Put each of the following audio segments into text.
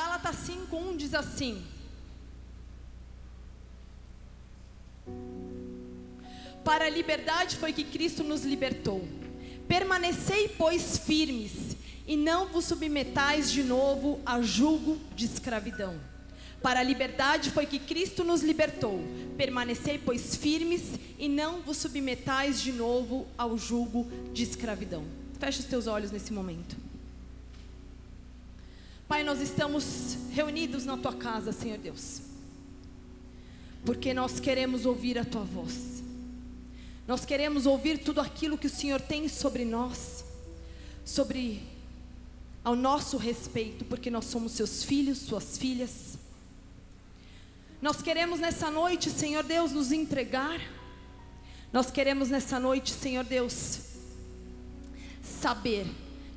Gálatas 5:1 diz assim: Para a liberdade foi que Cristo nos libertou. Permanecei, pois, firmes, e não vos submetais de novo a julgo de escravidão. Para a liberdade foi que Cristo nos libertou. Permanecei, pois, firmes, e não vos submetais de novo ao julgo de escravidão. Feche os teus olhos nesse momento. Pai, nós estamos reunidos na tua casa, Senhor Deus, porque nós queremos ouvir a tua voz. Nós queremos ouvir tudo aquilo que o Senhor tem sobre nós, sobre ao nosso respeito, porque nós somos seus filhos, suas filhas. Nós queremos nessa noite, Senhor Deus, nos entregar. Nós queremos nessa noite, Senhor Deus, saber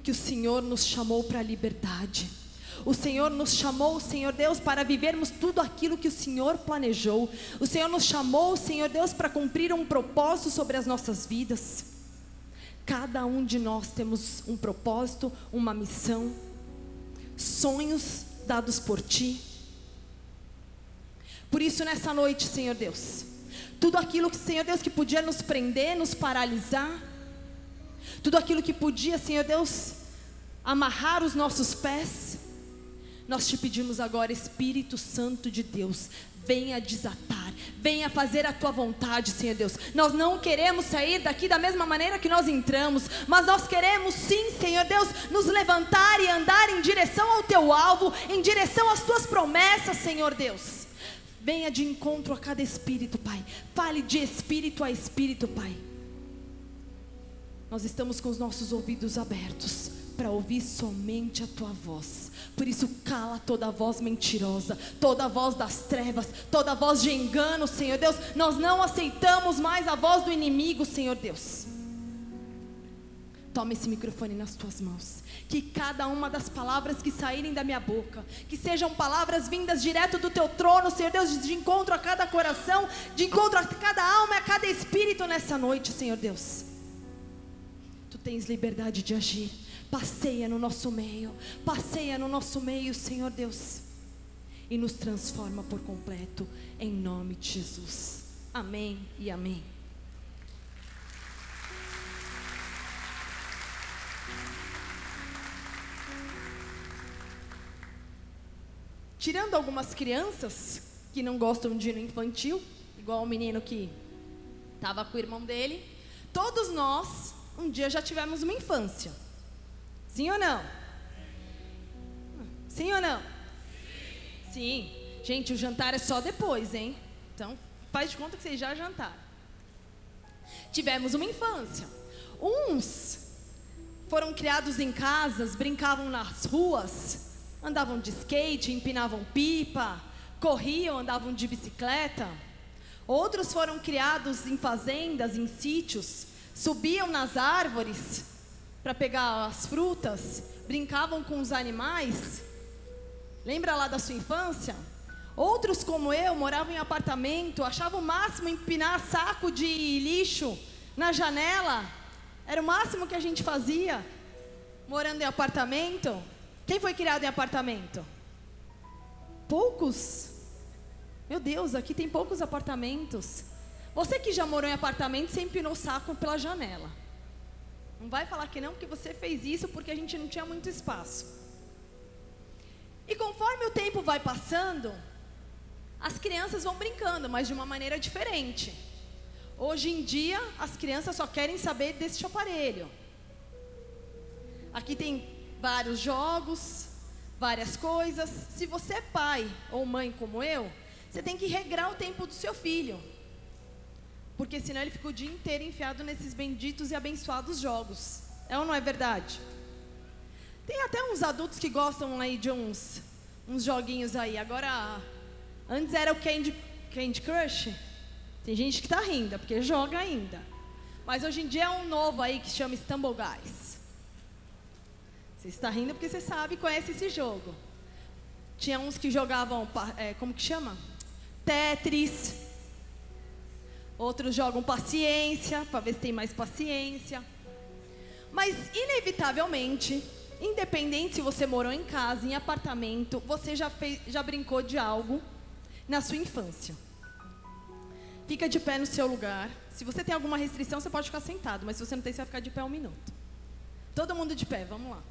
que o Senhor nos chamou para a liberdade. O Senhor nos chamou, Senhor Deus, para vivermos tudo aquilo que o Senhor planejou. O Senhor nos chamou, Senhor Deus, para cumprir um propósito sobre as nossas vidas. Cada um de nós temos um propósito, uma missão, sonhos dados por Ti. Por isso, nessa noite, Senhor Deus, tudo aquilo que, Senhor Deus, que podia nos prender, nos paralisar, tudo aquilo que podia, Senhor Deus, amarrar os nossos pés, nós te pedimos agora, Espírito Santo de Deus, venha desatar, venha fazer a tua vontade, Senhor Deus. Nós não queremos sair daqui da mesma maneira que nós entramos, mas nós queremos sim, Senhor Deus, nos levantar e andar em direção ao teu alvo, em direção às tuas promessas, Senhor Deus. Venha de encontro a cada espírito, Pai. Fale de espírito a espírito, Pai. Nós estamos com os nossos ouvidos abertos para ouvir somente a tua voz. Por isso, cala toda voz mentirosa, toda voz das trevas, toda voz de engano, Senhor Deus. Nós não aceitamos mais a voz do inimigo, Senhor Deus. Toma esse microfone nas tuas mãos. Que cada uma das palavras que saírem da minha boca, que sejam palavras vindas direto do teu trono, Senhor Deus, de encontro a cada coração, de encontro a cada alma, a cada espírito nessa noite, Senhor Deus. Tu tens liberdade de agir. Passeia no nosso meio, passeia no nosso meio, Senhor Deus, e nos transforma por completo, em nome de Jesus. Amém e amém. Tirando algumas crianças que não gostam de ir no infantil, igual o menino que estava com o irmão dele, todos nós um dia já tivemos uma infância. Sim ou não? Sim ou não? Sim. Gente, o jantar é só depois, hein? Então, faz de conta que vocês já jantaram. Tivemos uma infância. Uns foram criados em casas, brincavam nas ruas, andavam de skate, empinavam pipa, corriam, andavam de bicicleta. Outros foram criados em fazendas, em sítios, subiam nas árvores para pegar as frutas, brincavam com os animais. Lembra lá da sua infância? Outros, como eu, moravam em apartamento, achavam o máximo empinar saco de lixo na janela. Era o máximo que a gente fazia, morando em apartamento. Quem foi criado em apartamento? Poucos. Meu Deus, aqui tem poucos apartamentos. Você que já morou em apartamento, você empinou saco pela janela. Não vai falar que não, porque você fez isso porque a gente não tinha muito espaço. E conforme o tempo vai passando, as crianças vão brincando, mas de uma maneira diferente. Hoje em dia, as crianças só querem saber desse aparelho. Aqui tem vários jogos, várias coisas. Se você é pai ou mãe como eu, você tem que regrar o tempo do seu filho. Porque senão ele fica o dia inteiro enfiado nesses benditos e abençoados jogos. É ou não é verdade? Tem até uns adultos que gostam aí de uns, uns joguinhos aí. Agora, antes era o Candy, Candy Crush. Tem gente que está rindo, porque joga ainda. Mas hoje em dia é um novo aí que chama Stumble Guys. Você está rindo porque você sabe e conhece esse jogo. Tinha uns que jogavam, é, como que chama? Tetris. Outros jogam paciência, para ver se tem mais paciência. Mas, inevitavelmente, Independente se você morou em casa, em apartamento, você já, fez, já brincou de algo na sua infância. Fica de pé no seu lugar. Se você tem alguma restrição, você pode ficar sentado, mas se você não tem, você vai ficar de pé um minuto. Todo mundo de pé, vamos lá.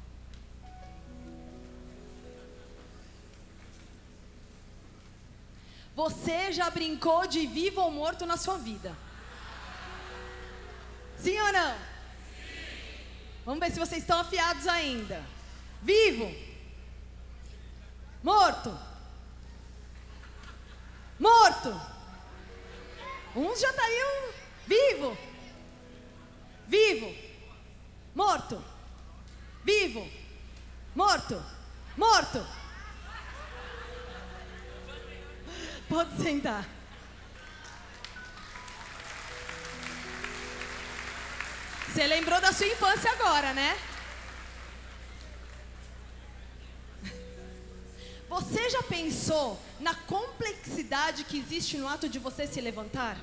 Você já brincou de vivo ou morto na sua vida? Sim ou não? Vamos ver se vocês estão afiados ainda. Vivo? Morto? Morto? Uns já tá aí um vivo. Vivo. Morto. Vivo. Morto. Morto. Pode sentar. Você lembrou da sua infância agora, né? Você já pensou na complexidade que existe no ato de você se levantar?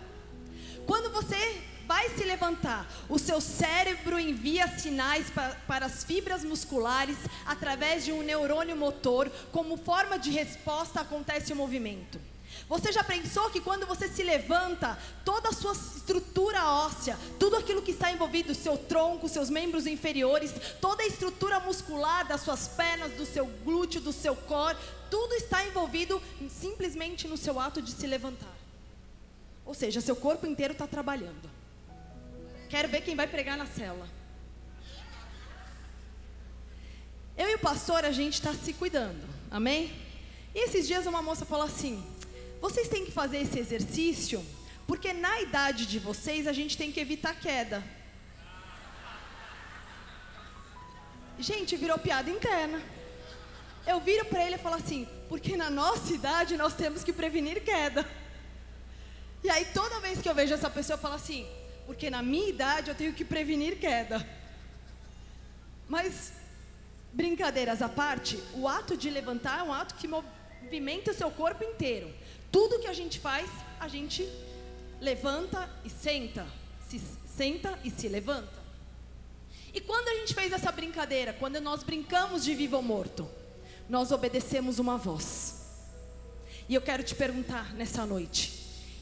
Quando você vai se levantar, o seu cérebro envia sinais para, para as fibras musculares através de um neurônio motor, como forma de resposta acontece o movimento. Você já pensou que quando você se levanta, toda a sua estrutura óssea, tudo aquilo que está envolvido, seu tronco, seus membros inferiores, toda a estrutura muscular das suas pernas, do seu glúteo, do seu core, tudo está envolvido simplesmente no seu ato de se levantar. Ou seja, seu corpo inteiro está trabalhando. Quero ver quem vai pregar na cela. Eu e o pastor, a gente está se cuidando, amém? E esses dias uma moça falou assim: vocês têm que fazer esse exercício, porque na idade de vocês a gente tem que evitar queda. Gente, virou piada interna. Eu viro para ele e falo assim: porque na nossa idade nós temos que prevenir queda. E aí toda vez que eu vejo essa pessoa, eu falo assim: porque na minha idade eu tenho que prevenir queda. Mas, brincadeiras à parte, o ato de levantar é um ato que movimenta o seu corpo inteiro. Tudo que a gente faz, a gente levanta e senta, se senta e se levanta. E quando a gente fez essa brincadeira, quando nós brincamos de vivo ou morto, nós obedecemos uma voz. E eu quero te perguntar nessa noite: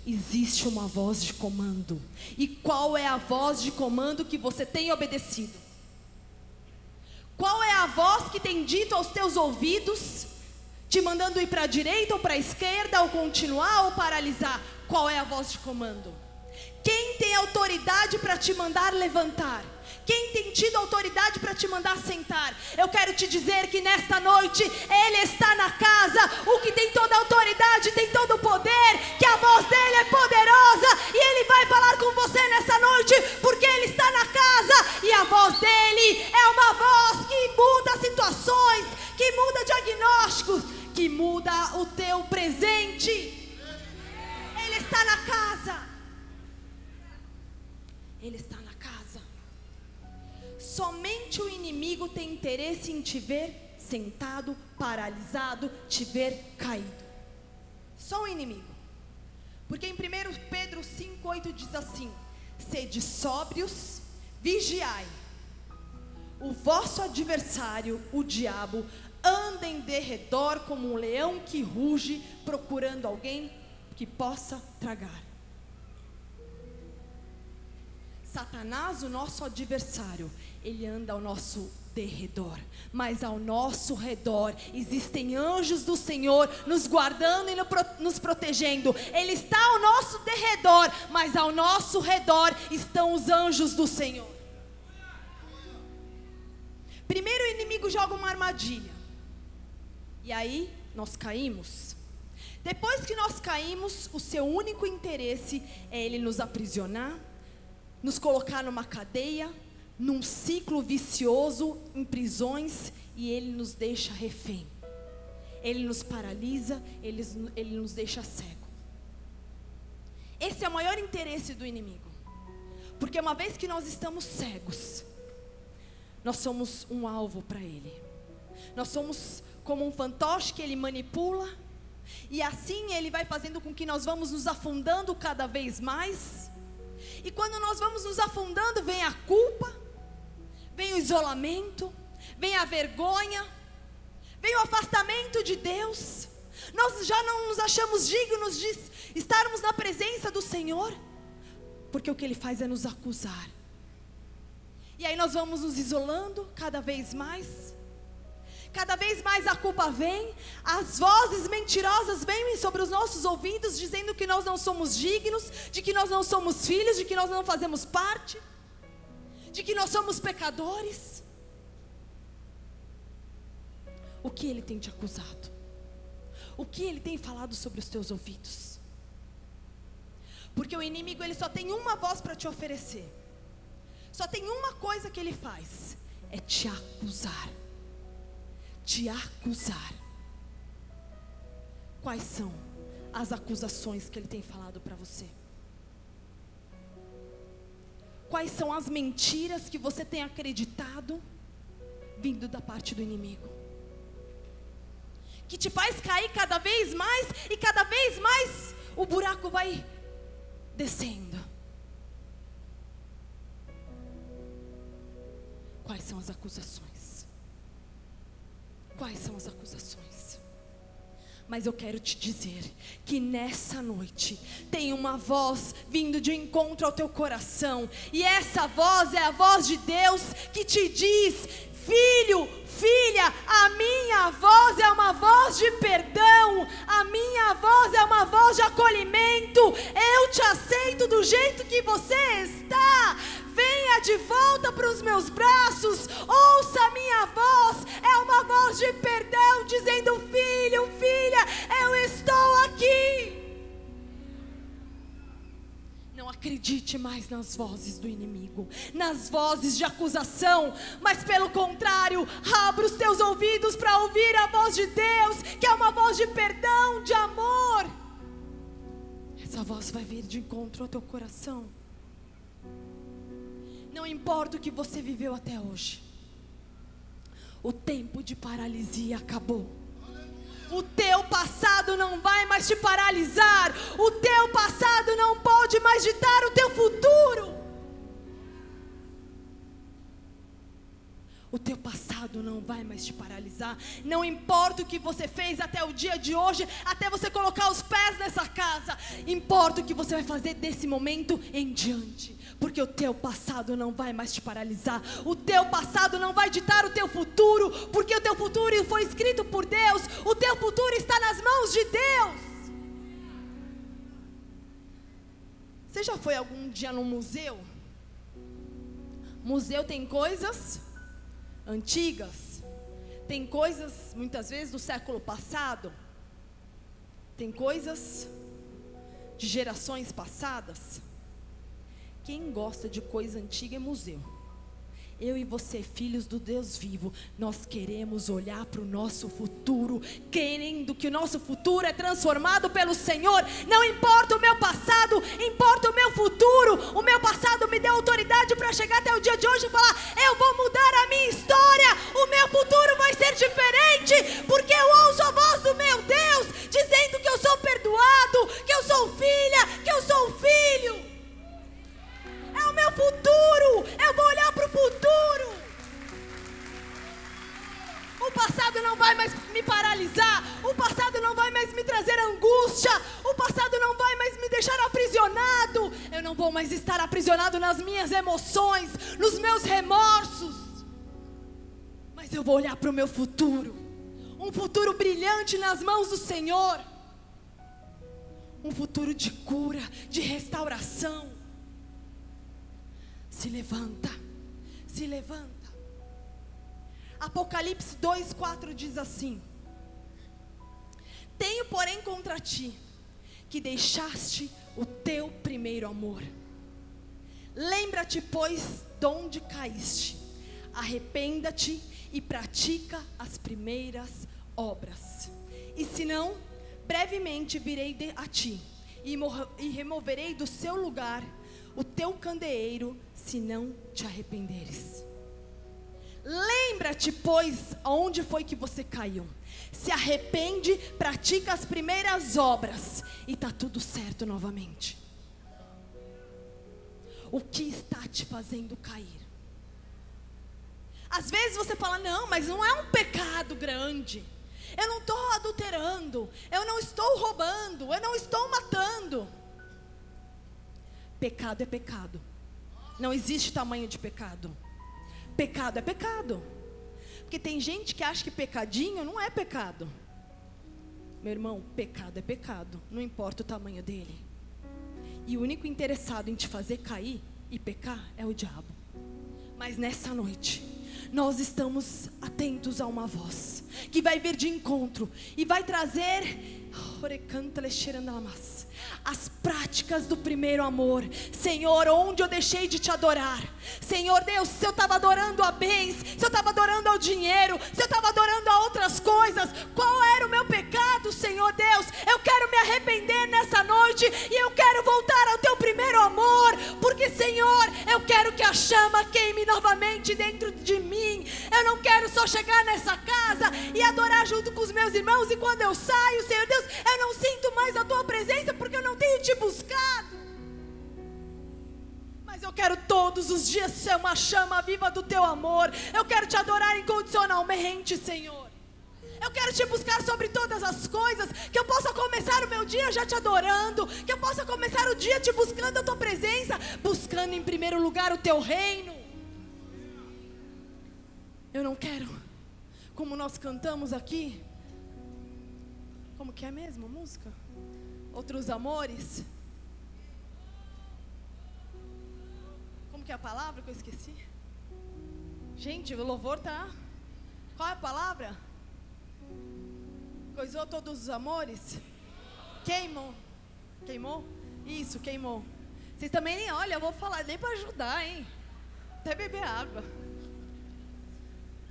existe uma voz de comando? E qual é a voz de comando que você tem obedecido? Qual é a voz que tem dito aos teus ouvidos te mandando ir para a direita ou para a esquerda, ou continuar ou paralisar. Qual é a voz de comando? Quem tem autoridade para te mandar levantar? Quem tem tido autoridade para te mandar sentar? Eu quero te dizer que nesta noite Ele está na casa, o que tem toda autoridade, tem todo o poder, que a voz dele é poderosa e Ele vai falar com você nessa noite, porque Ele está na casa e a voz dele é uma voz que muda situações, que muda diagnósticos, que muda o teu presente. Ele está na casa. Ele está na casa. Somente o inimigo tem interesse em te ver sentado, paralisado, te ver caído. Só o inimigo. Porque em 1 Pedro 5,8 diz assim: Sede sóbrios, vigiai. O vosso adversário, o diabo, anda em derredor como um leão que ruge, procurando alguém que possa tragar. Satanás, o nosso adversário, ele anda ao nosso derredor, mas ao nosso redor existem anjos do Senhor nos guardando e nos protegendo. Ele está ao nosso derredor, mas ao nosso redor estão os anjos do Senhor. Primeiro o inimigo joga uma armadilha. E aí nós caímos. Depois que nós caímos, o seu único interesse é ele nos aprisionar, nos colocar numa cadeia, num ciclo vicioso, em prisões, e ele nos deixa refém. Ele nos paralisa, ele, ele nos deixa cego. Esse é o maior interesse do inimigo. Porque uma vez que nós estamos cegos, nós somos um alvo para ele. Nós somos como um fantoche que ele manipula, e assim ele vai fazendo com que nós vamos nos afundando cada vez mais. E quando nós vamos nos afundando, vem a culpa, vem o isolamento, vem a vergonha, vem o afastamento de Deus. Nós já não nos achamos dignos de estarmos na presença do Senhor, porque o que Ele faz é nos acusar. E aí nós vamos nos isolando cada vez mais. Cada vez mais a culpa vem, as vozes mentirosas vêm sobre os nossos ouvidos, dizendo que nós não somos dignos, de que nós não somos filhos, de que nós não fazemos parte, de que nós somos pecadores. O que ele tem te acusado? O que ele tem falado sobre os teus ouvidos? Porque o inimigo ele só tem uma voz para te oferecer. Só tem uma coisa que ele faz: é te acusar te acusar. Quais são as acusações que ele tem falado para você? Quais são as mentiras que você tem acreditado vindo da parte do inimigo? Que te faz cair cada vez mais e cada vez mais o buraco vai descendo. Quais são as acusações? Quais são as acusações? Mas eu quero te dizer que nessa noite tem uma voz vindo de encontro ao teu coração, e essa voz é a voz de Deus que te diz: Filho, filha, a minha voz é uma voz de perdão, a minha voz é uma voz de acolhimento. Eu te aceito do jeito que você está. Venha de volta para os meus braços, ouça a minha voz, é uma voz de perdão, dizendo: Filho, filha, eu estou aqui. Não acredite mais nas vozes do inimigo, nas vozes de acusação, mas pelo contrário, abra os teus ouvidos para ouvir a voz de Deus, que é uma voz de perdão, de amor. Essa voz vai vir de encontro ao teu coração. Importa o que você viveu até hoje. O tempo de paralisia acabou. O teu passado não vai mais te paralisar. O teu passado não pode mais ditar o teu futuro. O teu passado não vai mais te paralisar. Não importa o que você fez até o dia de hoje, até você colocar os pés nessa casa. Importa o que você vai fazer desse momento em diante porque o teu passado não vai mais te paralisar, o teu passado não vai ditar o teu futuro, porque o teu futuro foi escrito por Deus, o teu futuro está nas mãos de Deus. Você já foi algum dia no museu? Museu tem coisas antigas, tem coisas muitas vezes do século passado, tem coisas de gerações passadas. Quem gosta de coisa antiga é museu. Eu e você, filhos do Deus vivo, nós queremos olhar para o nosso futuro, querendo que o nosso futuro é transformado pelo Senhor. Não importa o meu passado, importa o meu futuro. O meu passado me deu autoridade para chegar até o dia de hoje e falar: eu vou mudar a minha história. O meu futuro vai ser diferente, porque eu ouço a voz do meu Deus dizendo que eu sou perdoado, que eu sou filha, que eu sou filho é o meu futuro. Eu vou olhar para o futuro. O passado não vai mais me paralisar. O passado não vai mais me trazer angústia. O passado não vai mais me deixar aprisionado. Eu não vou mais estar aprisionado nas minhas emoções, nos meus remorsos. Mas eu vou olhar para o meu futuro. Um futuro brilhante nas mãos do Senhor. Um futuro de cura, de restauração se levanta, se levanta. Apocalipse 2,4 diz assim: Tenho, porém, contra ti que deixaste o teu primeiro amor. Lembra-te, pois, de onde caíste, arrependa-te e pratica as primeiras obras. E se não, brevemente virei a ti e, e removerei do seu lugar o teu candeeiro, se não te arrependeres. Lembra-te, pois, aonde foi que você caiu. Se arrepende, pratica as primeiras obras e está tudo certo novamente. O que está te fazendo cair? Às vezes você fala, não, mas não é um pecado grande. Eu não estou adulterando, eu não estou roubando, eu não estou matando. Pecado é pecado. Não existe tamanho de pecado. Pecado é pecado. Porque tem gente que acha que pecadinho não é pecado. Meu irmão, pecado é pecado, não importa o tamanho dele. E o único interessado em te fazer cair e pecar é o diabo. Mas nessa noite, nós estamos atentos a uma voz que vai vir de encontro e vai trazer as práticas do primeiro amor. Senhor, onde eu deixei de te adorar. Senhor Deus, se eu estava adorando a bens, se eu estava adorando ao dinheiro, se eu estava adorando a outras coisas, qual era o meu pecado, Senhor Deus? Eu quero me arrepender nessa noite e eu quero voltar ao teu primeiro amor, porque, Senhor, eu quero que a chama queime novamente dentro de mim. Eu não quero só chegar nessa casa e adorar junto com os meus irmãos e quando eu saio, Senhor Deus, eu não sinto mais a tua presença porque eu não tenho te buscado. Mas eu quero todos os dias ser uma chama viva do teu amor. Eu quero te adorar incondicionalmente, Senhor. Eu quero te buscar sobre todas as coisas. Que eu possa começar o meu dia já te adorando. Que eu possa começar o dia te buscando a tua presença. Buscando em primeiro lugar o teu reino. Eu não quero, como nós cantamos aqui, como que é mesmo a música? Outros amores. Como que é a palavra que eu esqueci? Gente, o louvor tá. Qual é a palavra? Coisou todos os amores? Queimou. Queimou? Isso, queimou. Vocês também nem olham, eu vou falar nem para ajudar, hein? Até beber água.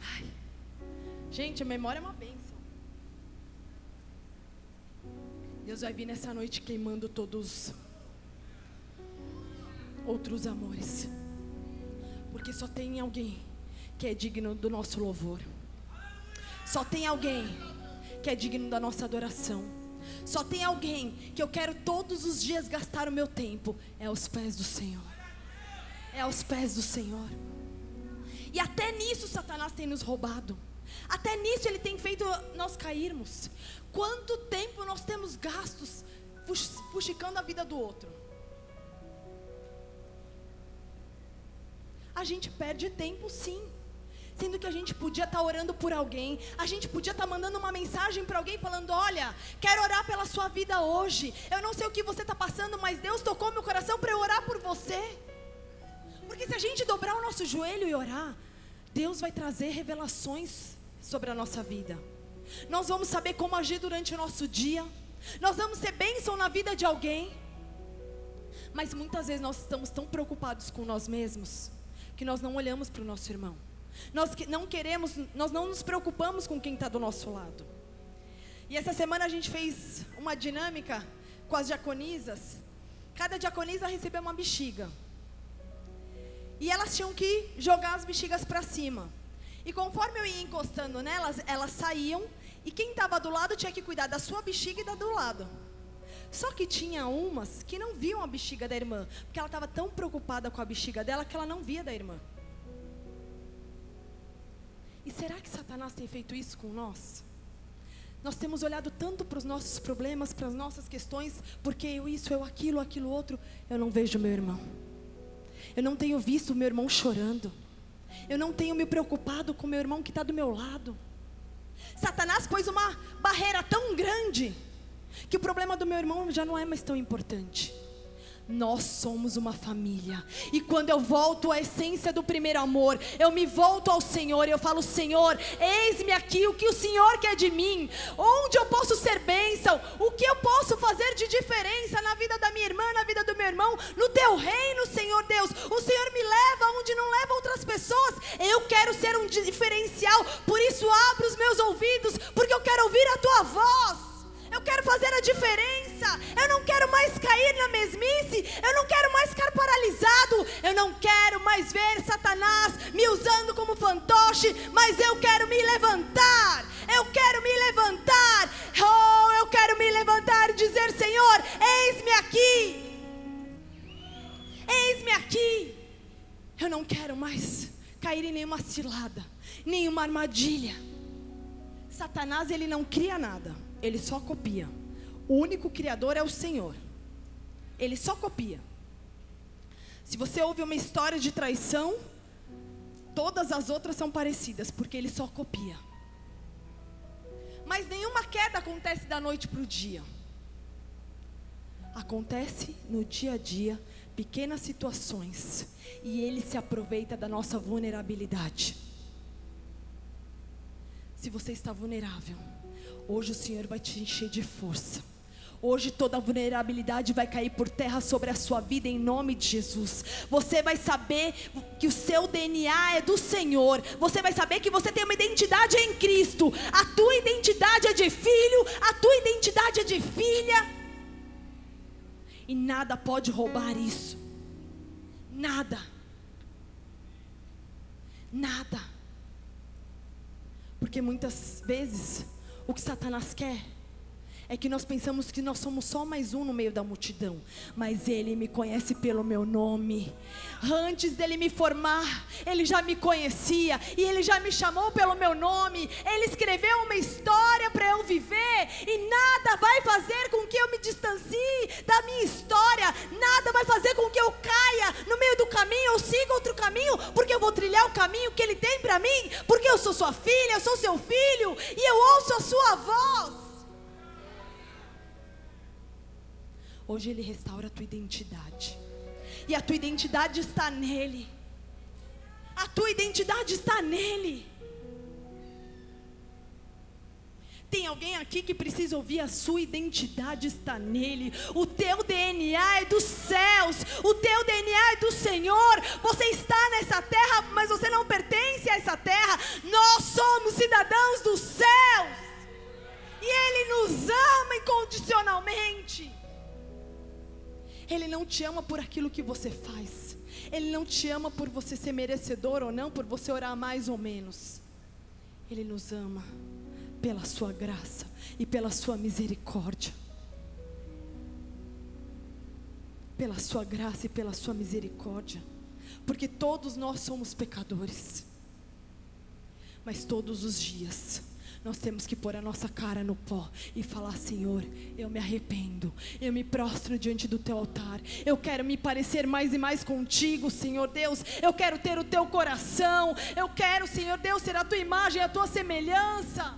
Ai. Gente, a memória é uma bênção. Deus vai vir nessa noite queimando todos outros amores. Porque só tem alguém que é digno do nosso louvor. Só tem alguém que é digno da nossa adoração. Só tem alguém que eu quero todos os dias gastar o meu tempo. É aos pés do Senhor. É aos pés do Senhor. E até nisso Satanás tem nos roubado. Até nisso ele tem feito nós cairmos. Quanto tempo nós temos gastos fuxicando a vida do outro? A gente perde tempo sim. Sendo que a gente podia estar tá orando por alguém, a gente podia estar tá mandando uma mensagem para alguém falando: Olha, quero orar pela sua vida hoje. Eu não sei o que você está passando, mas Deus tocou meu coração para eu orar por você. Porque se a gente dobrar o nosso joelho e orar, Deus vai trazer revelações sobre a nossa vida. Nós vamos saber como agir durante o nosso dia. Nós vamos ser bênção na vida de alguém. Mas muitas vezes nós estamos tão preocupados com nós mesmos que nós não olhamos para o nosso irmão. Nós não queremos, nós não nos preocupamos com quem está do nosso lado. E essa semana a gente fez uma dinâmica com as diaconisas. Cada diaconisa recebeu uma bexiga. E elas tinham que jogar as bexigas para cima. E conforme eu ia encostando nelas, elas saíam e quem estava do lado tinha que cuidar da sua bexiga e da do lado. Só que tinha umas que não viam a bexiga da irmã, porque ela estava tão preocupada com a bexiga dela que ela não via da irmã. E será que Satanás tem feito isso com nós? Nós temos olhado tanto para os nossos problemas, para as nossas questões, porque eu isso, eu aquilo, aquilo outro, eu não vejo meu irmão. Eu não tenho visto meu irmão chorando. Eu não tenho me preocupado com meu irmão que está do meu lado. Satanás pôs uma barreira tão grande que o problema do meu irmão já não é mais tão importante. Nós somos uma família. E quando eu volto à essência do primeiro amor, eu me volto ao Senhor e eu falo: Senhor, eis-me aqui o que o Senhor quer de mim. Onde eu posso ser bênção? O que eu posso fazer de diferença na vida da minha irmã, na vida do meu irmão, no teu reino, Senhor Deus? O Senhor me leva onde não leva outras pessoas. Eu quero ser um diferencial. Por isso, abro os meus ouvidos, porque eu quero ouvir a tua voz. Fazer a diferença. Eu não quero mais cair na mesmice. Eu não quero mais ficar paralisado. Eu não quero mais ver Satanás me usando como fantoche. Mas eu quero me levantar. Eu quero me levantar. Oh, eu quero me levantar e dizer: Senhor, eis-me aqui. Eis-me aqui. Eu não quero mais cair em nenhuma cilada. nenhuma armadilha. Satanás ele não cria nada, ele só copia. O único criador é o Senhor. Ele só copia. Se você ouve uma história de traição, todas as outras são parecidas, porque ele só copia. Mas nenhuma queda acontece da noite para o dia. Acontece no dia a dia, pequenas situações, e ele se aproveita da nossa vulnerabilidade. Se você está vulnerável, hoje o Senhor vai te encher de força. Hoje toda vulnerabilidade vai cair por terra sobre a sua vida em nome de Jesus. Você vai saber que o seu DNA é do Senhor. Você vai saber que você tem uma identidade em Cristo. A tua identidade é de filho, a tua identidade é de filha. E nada pode roubar isso. Nada. Nada. Porque muitas vezes o que Satanás quer é que nós pensamos que nós somos só mais um no meio da multidão, mas Ele me conhece pelo meu nome. Antes dele me formar, Ele já me conhecia e Ele já me chamou pelo meu nome. Ele escreveu uma história para eu viver e nada vai fazer com que eu me distancie da minha história, nada vai fazer com que eu caia no meio do caminho ou siga outro caminho, porque eu vou trilhar o caminho que Ele tem para mim, porque eu sou sua filha, eu sou seu filho e eu ouço a sua voz. Hoje Ele restaura a tua identidade. E a tua identidade está nele. A tua identidade está nele. Tem alguém aqui que precisa ouvir a sua identidade está nele. O teu DNA é dos céus. O teu DNA é do Senhor. Você está nessa terra, mas você não pertence a essa terra. Nós somos cidadãos dos céus. E ele nos ama incondicionalmente. Ele não te ama por aquilo que você faz. Ele não te ama por você ser merecedor ou não, por você orar mais ou menos. Ele nos ama pela sua graça e pela sua misericórdia. Pela sua graça e pela sua misericórdia. Porque todos nós somos pecadores. Mas todos os dias nós temos que pôr a nossa cara no pó e falar: Senhor, eu me arrependo, eu me prostro diante do teu altar, eu quero me parecer mais e mais contigo, Senhor Deus, eu quero ter o teu coração, eu quero, Senhor Deus, ser a tua imagem, a tua semelhança.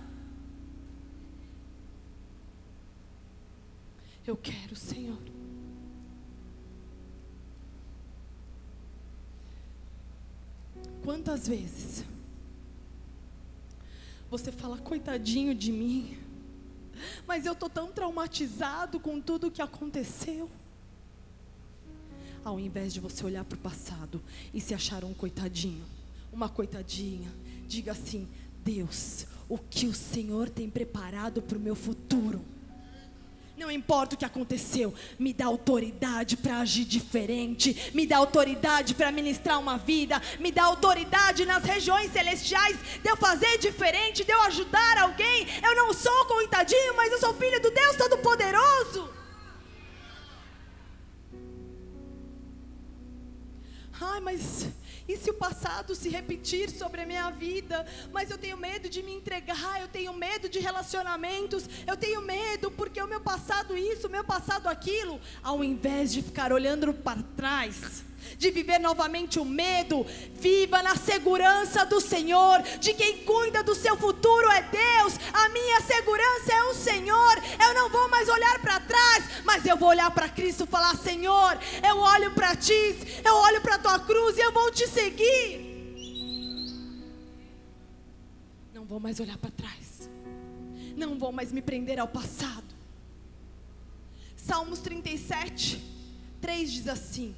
Eu quero, Senhor. Quantas vezes você fala, coitadinho de mim, mas eu estou tão traumatizado com tudo o que aconteceu. Ao invés de você olhar para o passado e se achar um coitadinho, uma coitadinha, diga assim: Deus, o que o Senhor tem preparado para o meu futuro? Não importa o que aconteceu, me dá autoridade para agir diferente, me dá autoridade para ministrar uma vida, me dá autoridade nas regiões celestiais de eu fazer diferente, de eu ajudar alguém. Eu não sou coitadinho, mas eu sou filho do Deus Todo-Poderoso. Ai, mas e se o passado se repetir sobre a minha vida? Mas eu tenho medo de me entregar, eu tenho medo de relacionamentos, eu tenho medo porque o meu passado isso, o meu passado aquilo, ao invés de ficar olhando para trás de viver novamente o medo. Viva na segurança do Senhor, de quem cuida do seu futuro é Deus. A minha segurança é o Senhor. Eu não vou mais olhar para trás, mas eu vou olhar para Cristo e falar: Senhor, eu olho para ti, eu olho para a tua cruz e eu vou te seguir. Não vou mais olhar para trás. Não vou mais me prender ao passado. Salmos 37, 3 diz assim: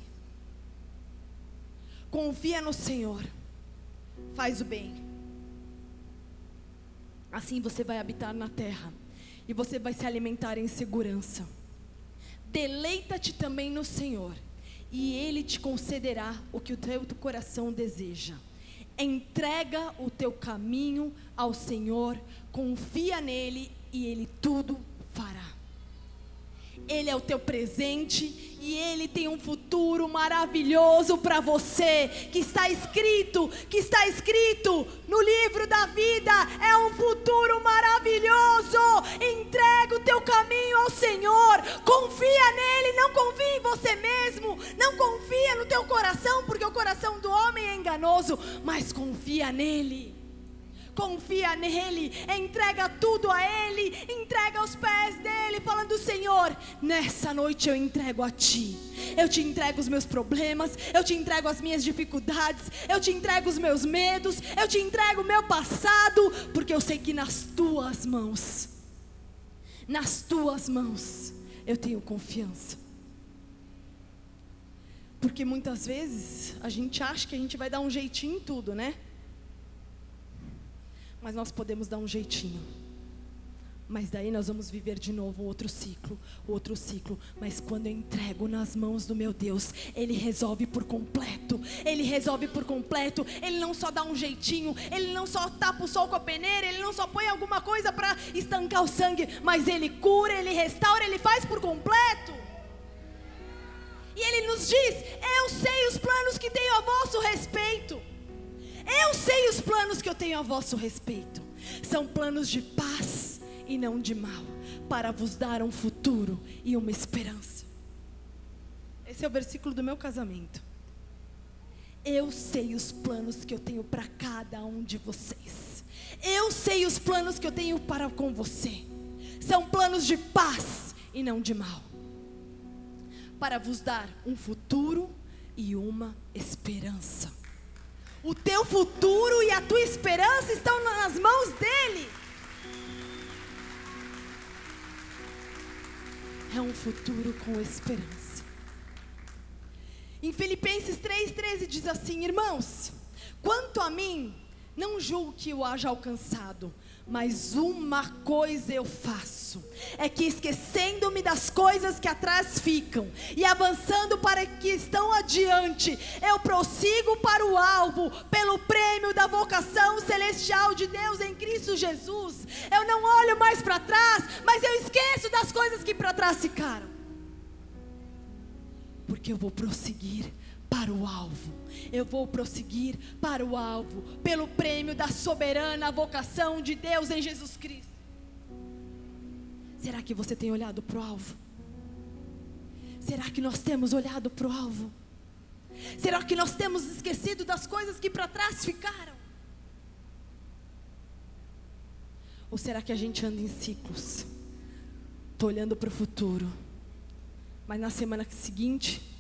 Confia no Senhor. Faz o bem. Assim você vai habitar na terra e você vai se alimentar em segurança. Deleita-te também no Senhor, e Ele te concederá o que o teu coração deseja. Entrega o teu caminho ao Senhor, confia nele e Ele tudo fará. Ele é o teu presente E Ele tem um futuro maravilhoso para você, que está escrito, que está escrito no livro da vida. É um futuro maravilhoso. Entrega o teu caminho ao Senhor. Confia nele, não confia em você mesmo. Não confia no teu coração, porque o coração do homem é enganoso, mas confia nele confia nele, entrega tudo a ele, entrega aos pés dele, falando: Senhor, nessa noite eu entrego a ti. Eu te entrego os meus problemas, eu te entrego as minhas dificuldades, eu te entrego os meus medos, eu te entrego o meu passado, porque eu sei que nas tuas mãos, nas tuas mãos, eu tenho confiança. Porque muitas vezes a gente acha que a gente vai dar um jeitinho em tudo, né? Mas nós podemos dar um jeitinho. Mas daí nós vamos viver de novo outro ciclo, outro ciclo. Mas quando eu entrego nas mãos do meu Deus, Ele resolve por completo. Ele resolve por completo. Ele não só dá um jeitinho, Ele não só tapa o sol com a peneira, Ele não só põe alguma coisa para estancar o sangue, mas Ele cura, Ele restaura, Ele faz por completo. E Ele nos diz: Eu sei os planos que tenho a vosso respeito. Eu sei os planos que eu tenho a vosso respeito. São planos de paz e não de mal, para vos dar um futuro e uma esperança. Esse é o versículo do meu casamento. Eu sei os planos que eu tenho para cada um de vocês. Eu sei os planos que eu tenho para com você. São planos de paz e não de mal. Para vos dar um futuro e uma esperança. O teu futuro e a tua esperança estão nas mãos dele. É um futuro com esperança. Em Filipenses 3,13 diz assim: Irmãos, quanto a mim, não julgo que eu haja alcançado, mas uma coisa eu faço: é que esquecendo-me das coisas que atrás ficam e avançando para que estão adiante, eu prossigo para o alvo, pelo prêmio da vocação celestial de Deus em Cristo Jesus. Eu não olho mais para trás, mas eu esqueço das coisas que para trás ficaram, porque eu vou prosseguir para o alvo. Eu vou prosseguir para o alvo, pelo prêmio da soberana vocação de Deus em Jesus Cristo. Será que você tem olhado para o alvo? Será que nós temos olhado para o alvo? Será que nós temos esquecido das coisas que para trás ficaram? Ou será que a gente anda em ciclos? Estou olhando para o futuro, mas na semana seguinte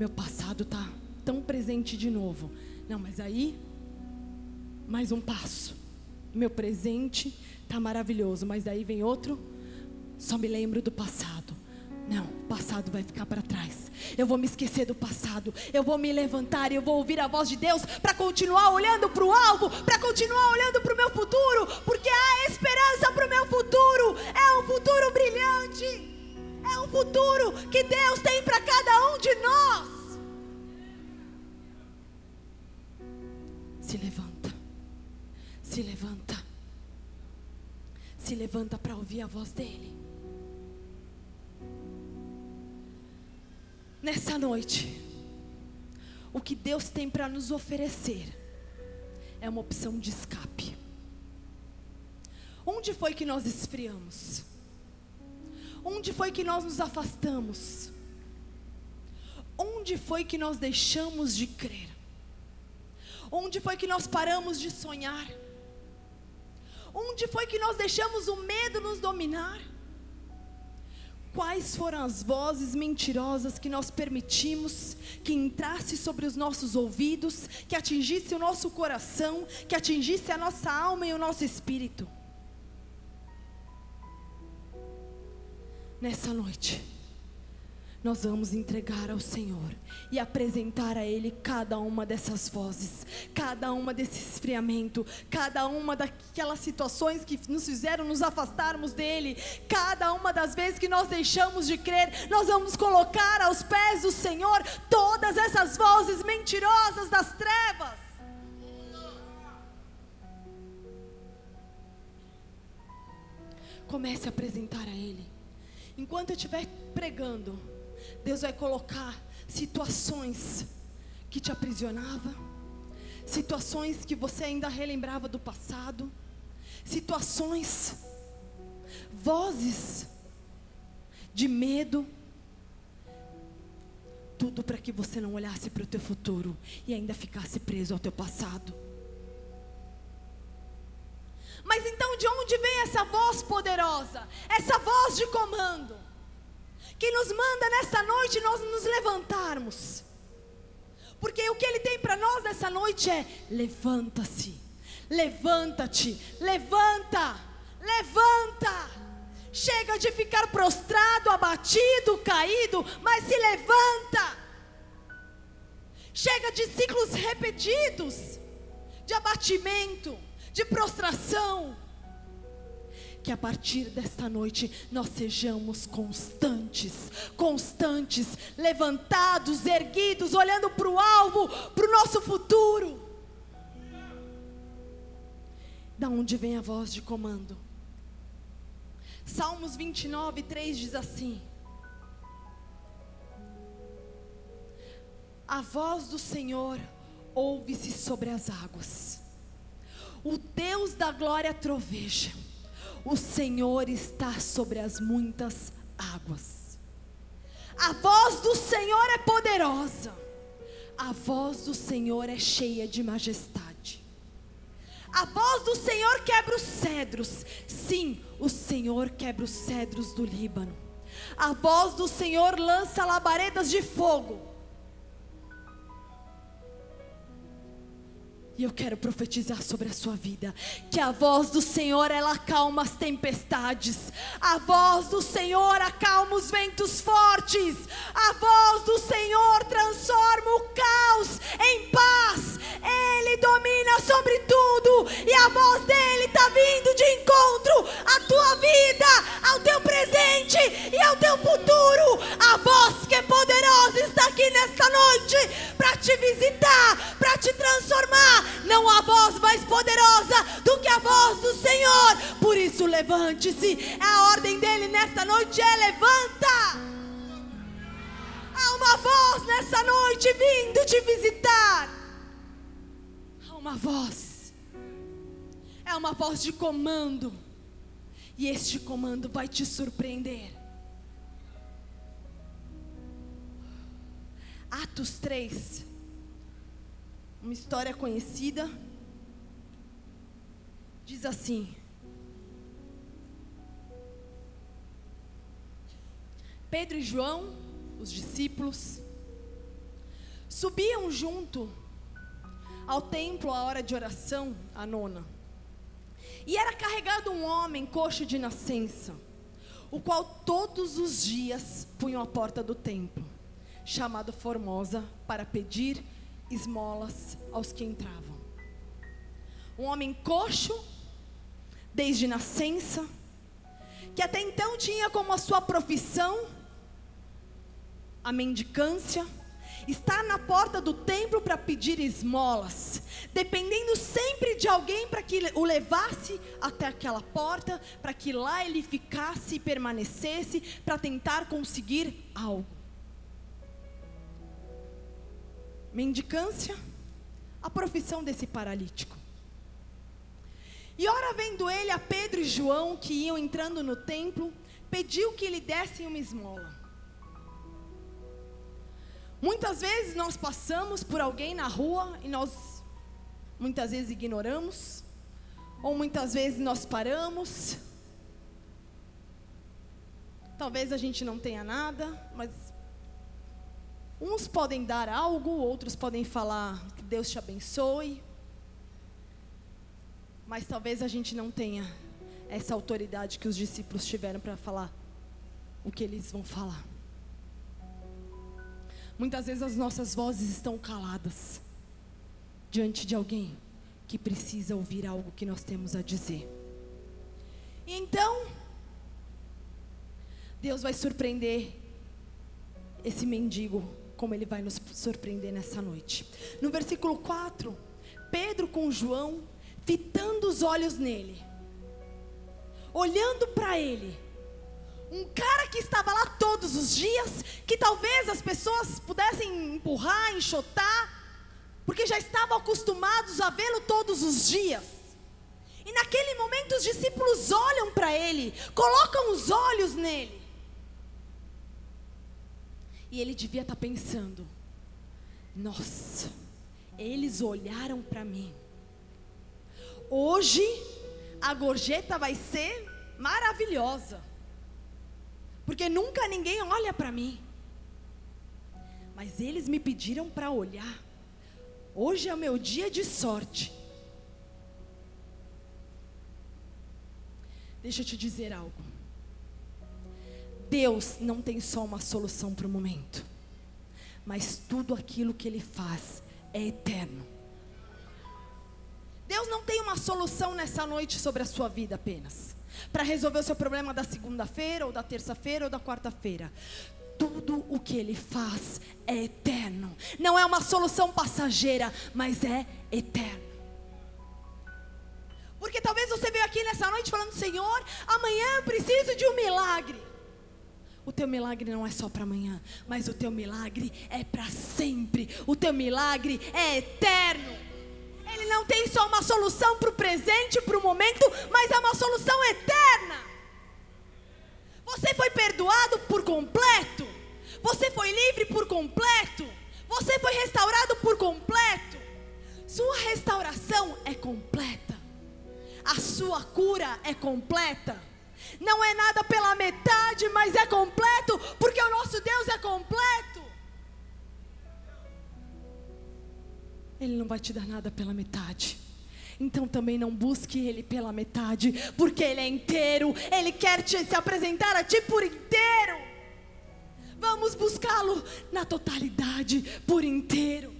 meu passado está tão presente de novo. Não, mas aí, mais um passo. Meu presente está maravilhoso, mas daí vem outro. Só me lembro do passado. Não, o passado vai ficar para trás. Eu vou me esquecer do passado. Eu vou me levantar e eu vou ouvir a voz de Deus para continuar olhando para o alvo, para continuar olhando para o meu futuro, porque há esperança para o meu futuro. É um futuro brilhante. É um futuro que Deus tem para cada um de nós. Se levanta, se levanta, se levanta para ouvir a voz dEle. Nessa noite, o que Deus tem para nos oferecer é uma opção de escape. Onde foi que nós esfriamos? Onde foi que nós nos afastamos? Onde foi que nós deixamos de crer? Onde foi que nós paramos de sonhar? Onde foi que nós deixamos o medo nos dominar? Quais foram as vozes mentirosas que nós permitimos que entrasse sobre os nossos ouvidos, que atingisse o nosso coração, que atingisse a nossa alma e o nosso espírito? Nessa noite, nós vamos entregar ao Senhor e apresentar a Ele cada uma dessas vozes, cada uma desse esfriamento, cada uma daquelas situações que nos fizeram nos afastarmos dEle, cada uma das vezes que nós deixamos de crer, nós vamos colocar aos pés do Senhor todas essas vozes mentirosas das trevas. Comece a apresentar a Ele. Enquanto eu estiver pregando, Deus vai colocar situações que te aprisionava, situações que você ainda relembrava do passado, situações, vozes de medo, tudo para que você não olhasse para o teu futuro e ainda ficasse preso ao teu passado. Mas então de onde vem essa voz poderosa? Essa voz de comando? Que nos manda nessa noite nós nos levantarmos. Porque o que ele tem para nós nessa noite é: levanta-se, levanta-te, levanta, levanta. Chega de ficar prostrado, abatido, caído, mas se levanta. Chega de ciclos repetidos, de abatimento, de prostração. Que a partir desta noite nós sejamos constantes, constantes, levantados, erguidos, olhando para o alvo, para o nosso futuro. Da onde vem a voz de comando? Salmos 29, 3 diz assim: A voz do Senhor ouve-se sobre as águas, o Deus da glória troveja, o Senhor está sobre as muitas águas. A voz do Senhor é poderosa, a voz do Senhor é cheia de majestade. A voz do Senhor quebra os cedros. Sim, o Senhor quebra os cedros do Líbano. A voz do Senhor lança labaredas de fogo. E eu quero profetizar sobre a sua vida que a voz do Senhor ela acalma as tempestades. A voz do Senhor acalma os ventos fortes. A voz do Senhor transforma o caos em paz. Ele domina sobre tudo e a voz dele está vindo de encontro à tua vida, ao teu presente e ao teu futuro. A voz que é poderosa está aqui nesta noite para te visitar, para te transformar não há voz mais poderosa do que a voz do Senhor. Por isso, levante-se. A ordem dele nesta noite é: levanta. Há uma voz nessa noite vindo te visitar. Há uma voz. É uma voz de comando. E este comando vai te surpreender. Atos 3, uma história conhecida. Diz assim: Pedro e João, os discípulos, subiam junto ao templo à hora de oração, a nona. E era carregado um homem coxo de nascença, o qual todos os dias punham a porta do templo, chamado Formosa, para pedir esmolas aos que entravam. Um homem coxo, desde nascença, que até então tinha como a sua profissão a mendicância, está na porta do templo para pedir esmolas, dependendo sempre de alguém para que o levasse até aquela porta, para que lá ele ficasse e permanecesse, para tentar conseguir algo. Mendicância, a profissão desse paralítico. E ora vendo ele a Pedro e João que iam entrando no templo, pediu que lhe dessem uma esmola. Muitas vezes nós passamos por alguém na rua e nós muitas vezes ignoramos, ou muitas vezes nós paramos. Talvez a gente não tenha nada, mas Uns podem dar algo, outros podem falar que Deus te abençoe. Mas talvez a gente não tenha essa autoridade que os discípulos tiveram para falar o que eles vão falar. Muitas vezes as nossas vozes estão caladas diante de alguém que precisa ouvir algo que nós temos a dizer. E então, Deus vai surpreender esse mendigo como ele vai nos surpreender nessa noite. No versículo 4, Pedro com João, fitando os olhos nele, olhando para ele, Um cara que estava lá todos os dias, que talvez as pessoas pudessem empurrar, enxotar, porque já estavam acostumados a vê-lo todos os dias. E naquele momento os discípulos olham para ele, colocam os olhos nele. E ele devia estar tá pensando: nossa, eles olharam para mim. Hoje a gorjeta vai ser maravilhosa. Porque nunca ninguém olha para mim. Mas eles me pediram para olhar. Hoje é o meu dia de sorte. Deixa eu te dizer algo. Deus não tem só uma solução para o momento, mas tudo aquilo que Ele faz é eterno. Deus não tem uma solução nessa noite sobre a sua vida apenas, para resolver o seu problema da segunda-feira, ou da terça-feira, ou da quarta-feira. Tudo o que Ele faz é eterno, não é uma solução passageira, mas é eterno. Porque talvez você veio aqui nessa noite falando, Senhor, amanhã eu preciso de um milagre. O teu milagre não é só para amanhã, mas o teu milagre é para sempre. O teu milagre é eterno. Ele não tem só uma solução para o presente, para o momento, mas é uma solução eterna. Você foi perdoado por completo. Você foi livre por completo. Você foi restaurado por completo. Sua restauração é completa. A sua cura é completa não é nada pela metade, mas é completo, porque o nosso Deus é completo. Ele não vai te dar nada pela metade. Então também não busque Ele pela metade, porque Ele é inteiro, Ele quer te, se apresentar a ti por inteiro. Vamos buscá-lo na totalidade, por inteiro.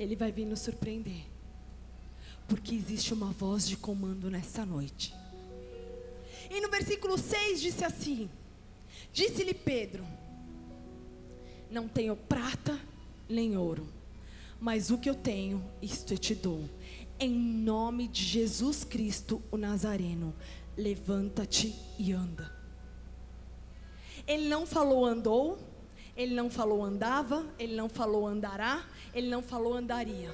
Ele vai vir nos surpreender. Porque existe uma voz de comando nessa noite. E no versículo 6 disse assim: Disse-lhe Pedro: Não tenho prata nem ouro, mas o que eu tenho, isto eu te dou. Em nome de Jesus Cristo, o Nazareno, levanta-te e anda. Ele não falou andou, ele não falou andava, ele não falou andará, ele não falou andaria.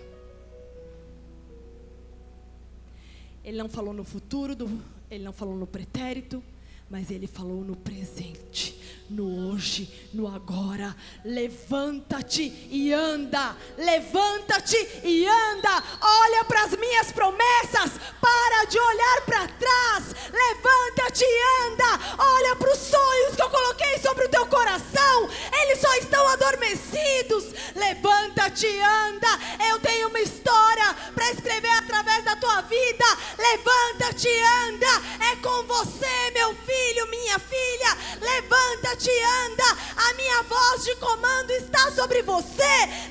Ele não falou no futuro, do, ele não falou no pretérito, mas ele falou no presente, no hoje, no agora. Levanta-te e anda, levanta-te e anda. Olha para as minhas promessas, para de olhar para trás. Levanta-te e anda. Olha para os sonhos que eu coloquei sobre o teu coração, eles só estão adormecidos. Levanta-te e anda. Eu tenho uma história para escrever através da tua vida. Levanta-te e anda. É com você, meu filho minha filha, levanta-te e anda. A minha voz de comando está sobre você.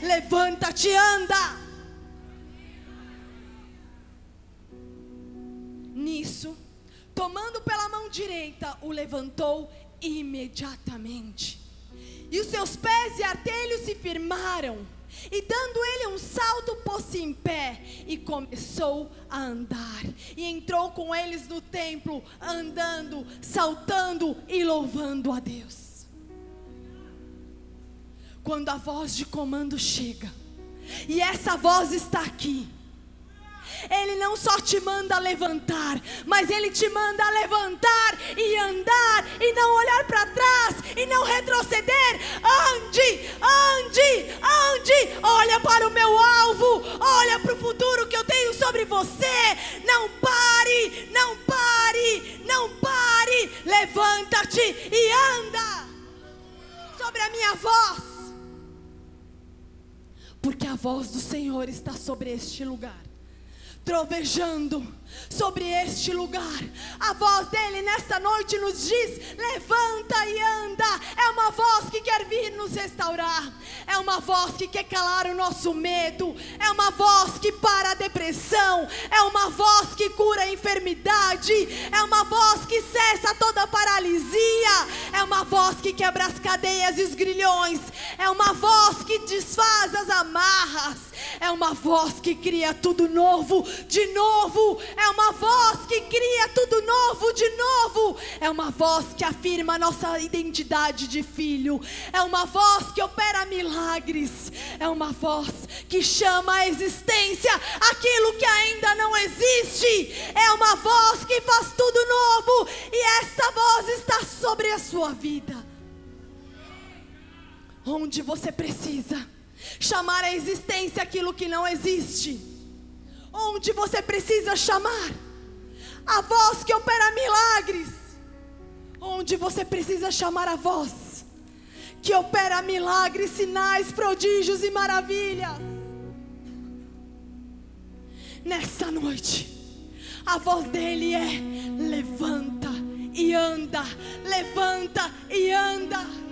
Levanta-te e anda. Nisso, tomando pela mão direita, o levantou imediatamente. E os seus pés e artelhos se firmaram e dando ele um salto, pôs-se em pé e começou a andar. E entrou com eles no templo, andando, saltando e louvando a Deus. Quando a voz de comando chega, e essa voz está aqui, não só te manda levantar, mas Ele te manda levantar e andar e não olhar para trás e não retroceder. Ande, ande, ande. Olha para o meu alvo, olha para o futuro que eu tenho sobre você. Não pare, não pare, não pare. Levanta-te e anda sobre a minha voz. Porque a voz do Senhor está sobre este lugar trovejando sobre este lugar. A voz dele nesta noite nos diz: levanta e anda. É uma voz que quer vir nos restaurar. É uma voz que quer calar o nosso medo. É uma voz que para a depressão. É uma voz que cura a enfermidade. É uma voz que cessa toda paralisia. É uma voz que quebra as cadeias e os grilhões. É uma voz que desfaz as amarras. É uma voz que cria tudo novo de novo. É uma voz que cria tudo novo de novo. É uma voz que afirma a nossa identidade de filho. É uma voz que opera milagres. É uma voz que chama à existência aquilo que ainda não existe. É uma voz que faz tudo novo. E essa voz está sobre a sua vida. Onde você precisa chamar à existência aquilo que não existe. Onde você precisa chamar a voz que opera milagres. Onde você precisa chamar a voz que opera milagres, sinais, prodígios e maravilhas. Nessa noite, a voz dele é: levanta e anda, levanta e anda.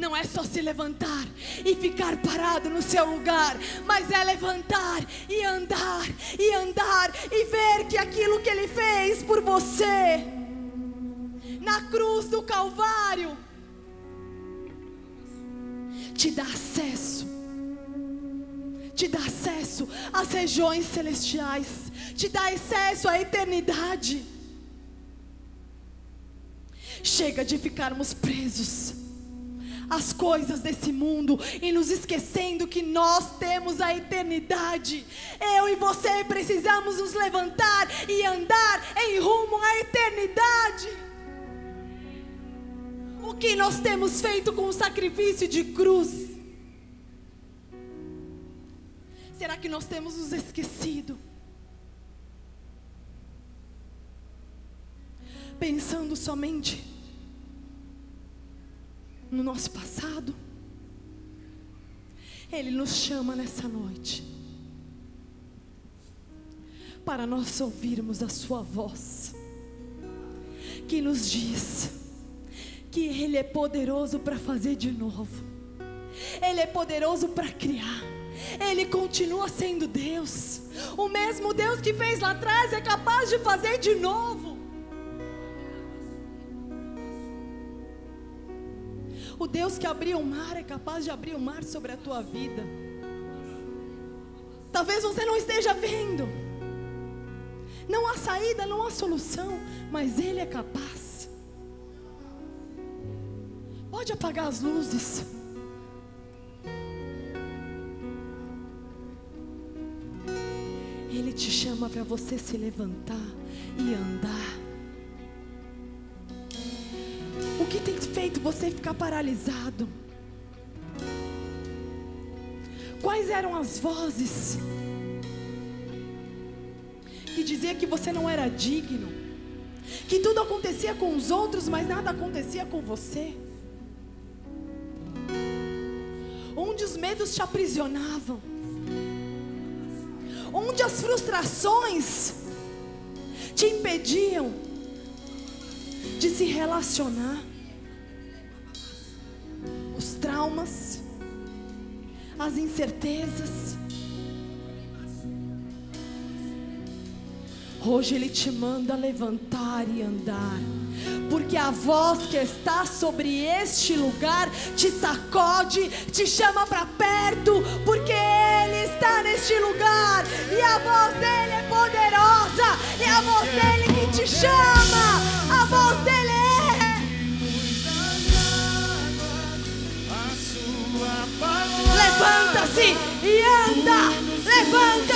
Não é só se levantar e ficar parado no seu lugar, mas é levantar e andar e andar e ver que aquilo que Ele fez por você na cruz do Calvário te dá acesso. Te dá acesso às regiões celestiais, te dá acesso à eternidade. Chega de ficarmos presos as coisas desse mundo e nos esquecendo que nós temos a eternidade. Eu e você precisamos nos levantar e andar em rumo à eternidade. O que nós temos feito com o sacrifício de cruz? Será que nós temos nos esquecido? Pensando somente no nosso passado. Ele nos chama nessa noite para nós ouvirmos a Sua voz, que nos diz que Ele é poderoso para fazer de novo, Ele é poderoso para criar. Ele continua sendo Deus, o mesmo Deus que fez lá atrás é capaz de fazer de novo. O Deus que abriu o mar é capaz de abrir o mar sobre a tua vida. Talvez você não esteja vendo. Não há saída, não há solução, mas Ele é capaz. Pode apagar as luzes. Ele te chama para você se levantar e andar. O que tem feito você ficar paralisado? Quais eram as vozes que dizia que você não era digno? Que tudo acontecia com os outros, mas nada acontecia com você? Onde os medos te aprisionavam? Onde as frustrações te impediam de se relacionar? Traumas, as incertezas. Hoje Ele te manda levantar e andar, porque a voz que está sobre este lugar te sacode, te chama para perto, porque Ele está neste lugar e a voz dele é poderosa, é a voz dele que te chama, Levanta-se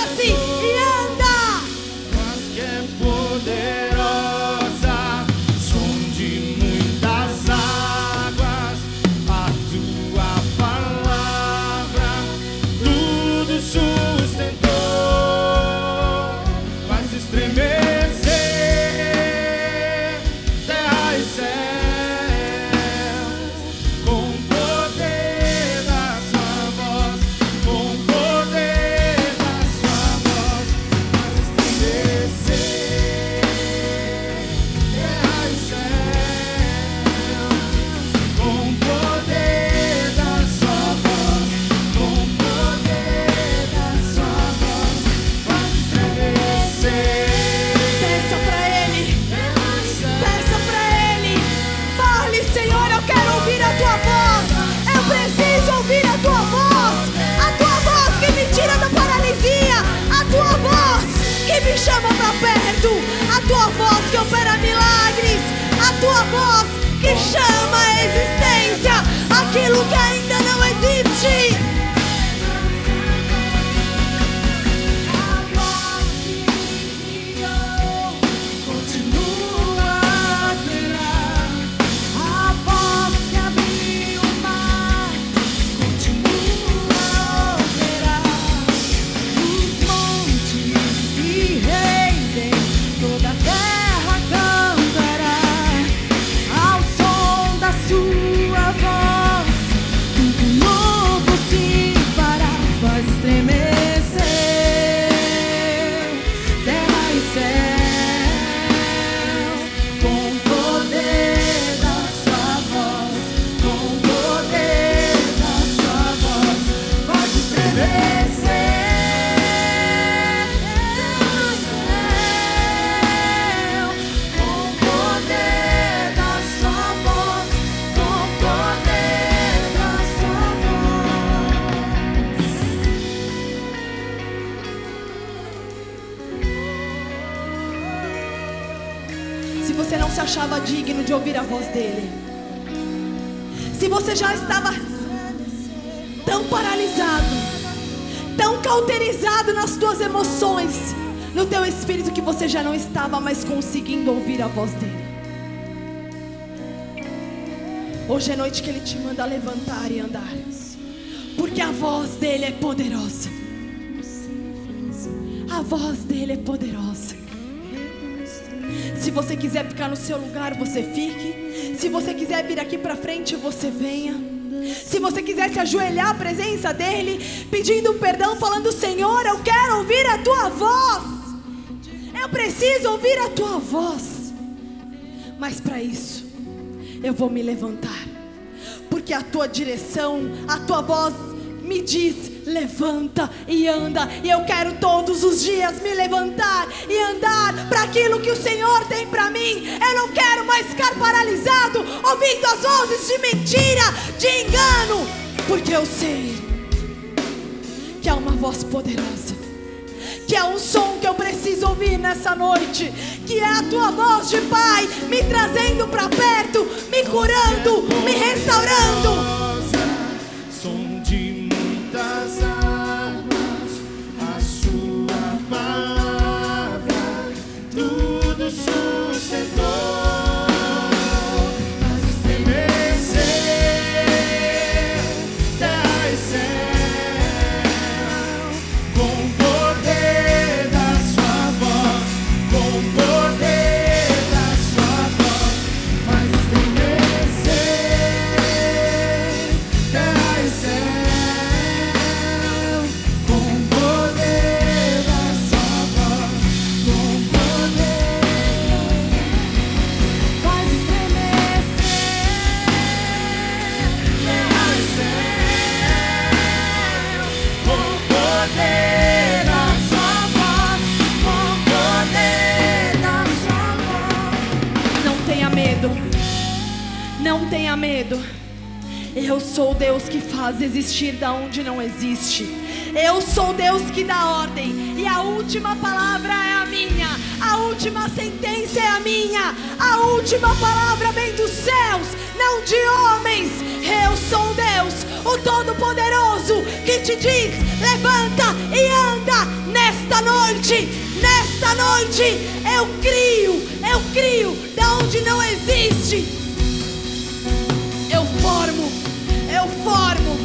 você não se achava digno de ouvir a voz dele. Se você já estava tão paralisado, tão cauterizado nas tuas emoções, no teu espírito que você já não estava mais conseguindo ouvir a voz dele. Hoje é noite que ele te manda levantar e andar, porque a voz dele é poderosa. A voz dele é poderosa. Você quiser ficar no seu lugar, você fique. Se você quiser vir aqui para frente, você venha. Se você quiser se ajoelhar à presença dele, pedindo perdão, falando: Senhor, eu quero ouvir a tua voz. Eu preciso ouvir a tua voz. Mas para isso, eu vou me levantar, porque a tua direção, a tua voz me diz: levanta e anda. E eu quero todos os dias me levantar e andar para aquilo que o Senhor tem para mim. Eu não quero mais ficar paralisado, ouvindo as vozes de mentira, de engano, porque eu sei que há uma voz poderosa. Que é um som que eu preciso ouvir nessa noite. Que é a tua voz de Pai me trazendo para perto, me curando, me restaurando. Eu sou Deus que faz existir da onde não existe. Eu sou Deus que dá ordem. E a última palavra é a minha. A última sentença é a minha. A última palavra vem dos céus, não de homens. Eu sou Deus, o Todo-Poderoso, que te diz: levanta e anda nesta noite. Nesta noite eu crio, eu crio da onde não existe. Eu formo,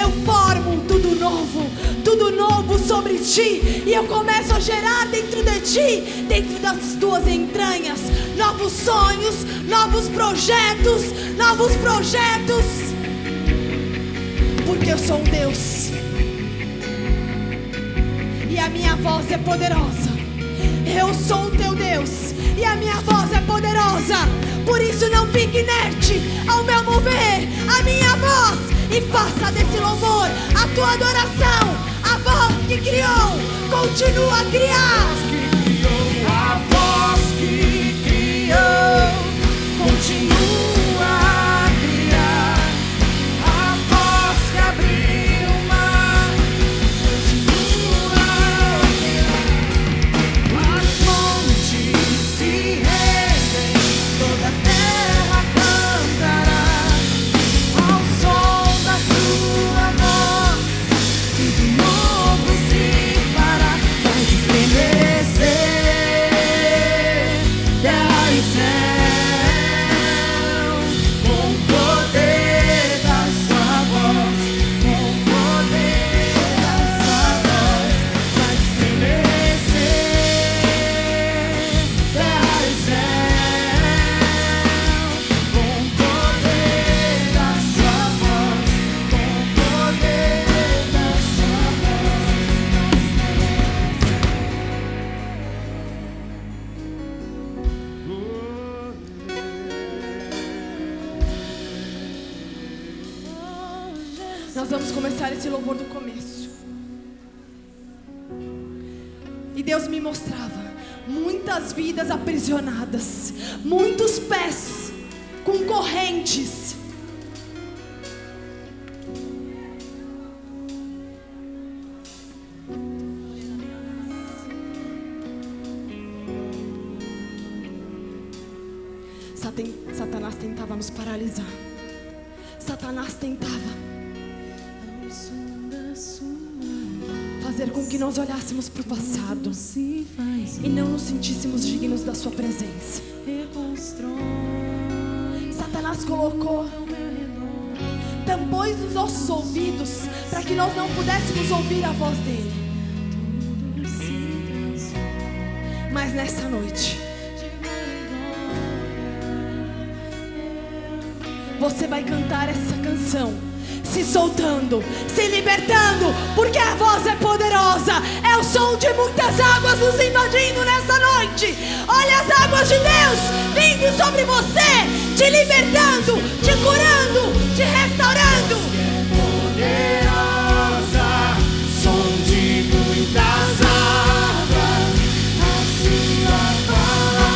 eu formo tudo novo, tudo novo sobre ti, e eu começo a gerar dentro de ti, dentro das tuas entranhas, novos sonhos, novos projetos, novos projetos, porque eu sou um Deus, e a minha voz é poderosa. Eu sou o teu Deus e a minha voz é poderosa. Por isso não fique inerte ao meu mover, a minha voz e faça desse louvor a tua adoração. A voz que criou, continua a criar. A voz que criou, continua. Aprisionadas, muitos pés com correntes. Satan- Satanás tentava nos paralisar. Satanás tentava fazer com que nós olhássemos para o passado e não nos sentíssemos dignos da Sua presença. Satanás colocou tampões nos nossos ouvidos para que nós não pudéssemos ouvir a voz dele. Mas nessa noite, você vai cantar essa canção, se soltando, se libertando, porque a voz é poderosa. É o som de muitas águas nos invadindo nessa noite. Olha as águas de Deus vindo sobre você, te libertando, te curando, te restaurando. Poderosa, som de muitas águas.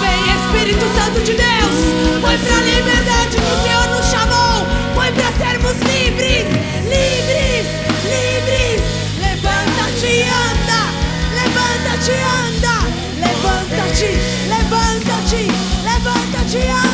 Vem Espírito Santo de Deus, foi pra liberdade levanta-te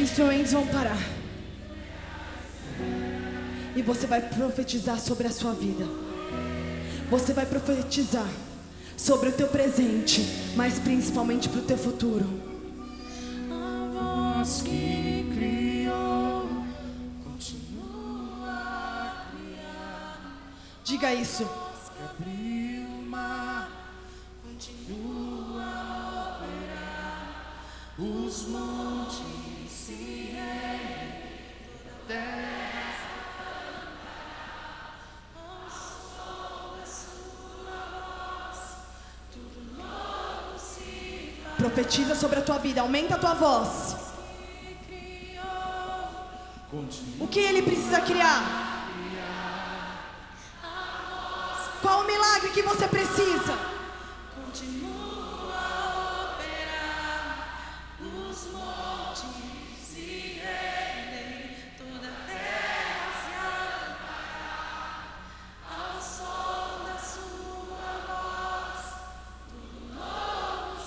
instrumentos vão parar. E você vai profetizar sobre a sua vida. Você vai profetizar sobre o teu presente, mas principalmente para o teu futuro. A voz que criou continua a criar. Diga isso. Profetiza sobre a tua vida. Aumenta a tua voz. O que ele precisa criar? Qual o milagre que você precisa? Continua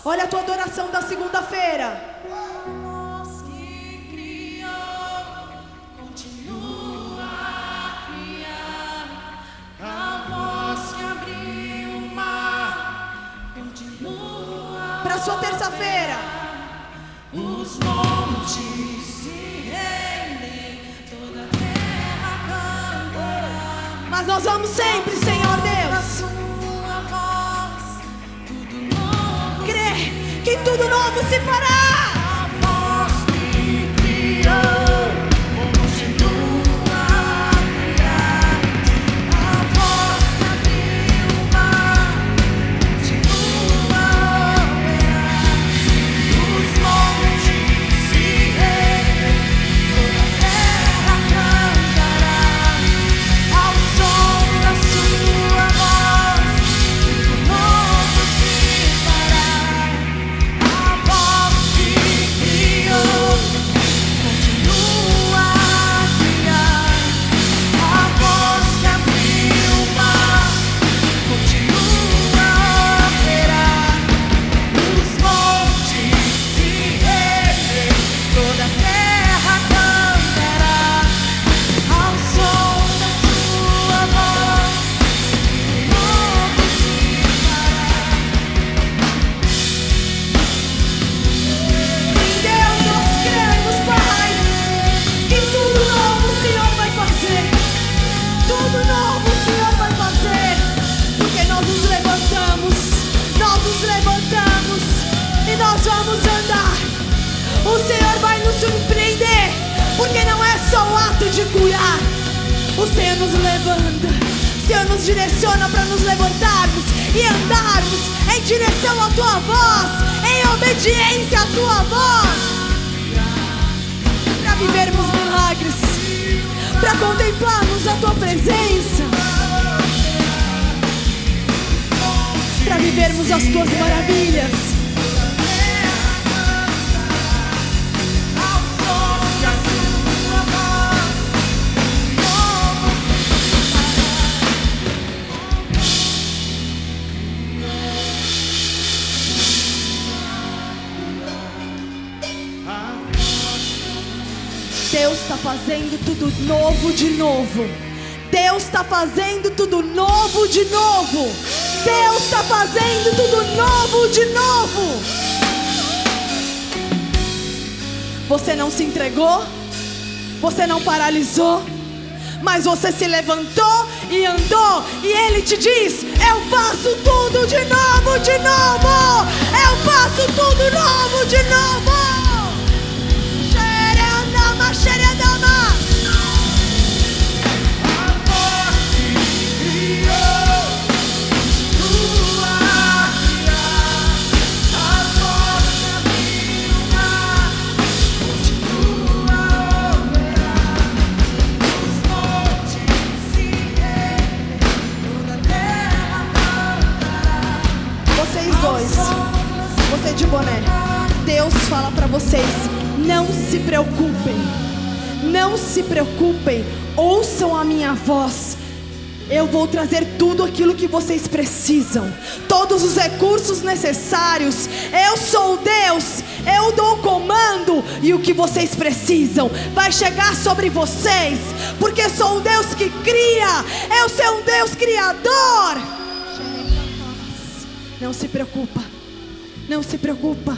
Olha a tua adoração da segunda-feira. A voz que criou continua a criar, a voz que abriu o mar continua Para sua terça-feira. Os montes se rendem, toda a terra cantará. Mas nós vamos sempre, Senhor Deus, que tudo novo se fará. Você não paralisou, mas você se levantou e andou. E Ele te diz: Eu faço tudo de novo, de novo. Eu faço tudo novo de novo. Não se preocupem, não se preocupem, ouçam a minha voz. Eu vou trazer tudo aquilo que vocês precisam, todos os recursos necessários. Eu sou Deus, eu dou o comando e o que vocês precisam vai chegar sobre vocês, porque sou o Deus que cria, eu sou um Deus criador. Não se preocupa. Não se preocupa.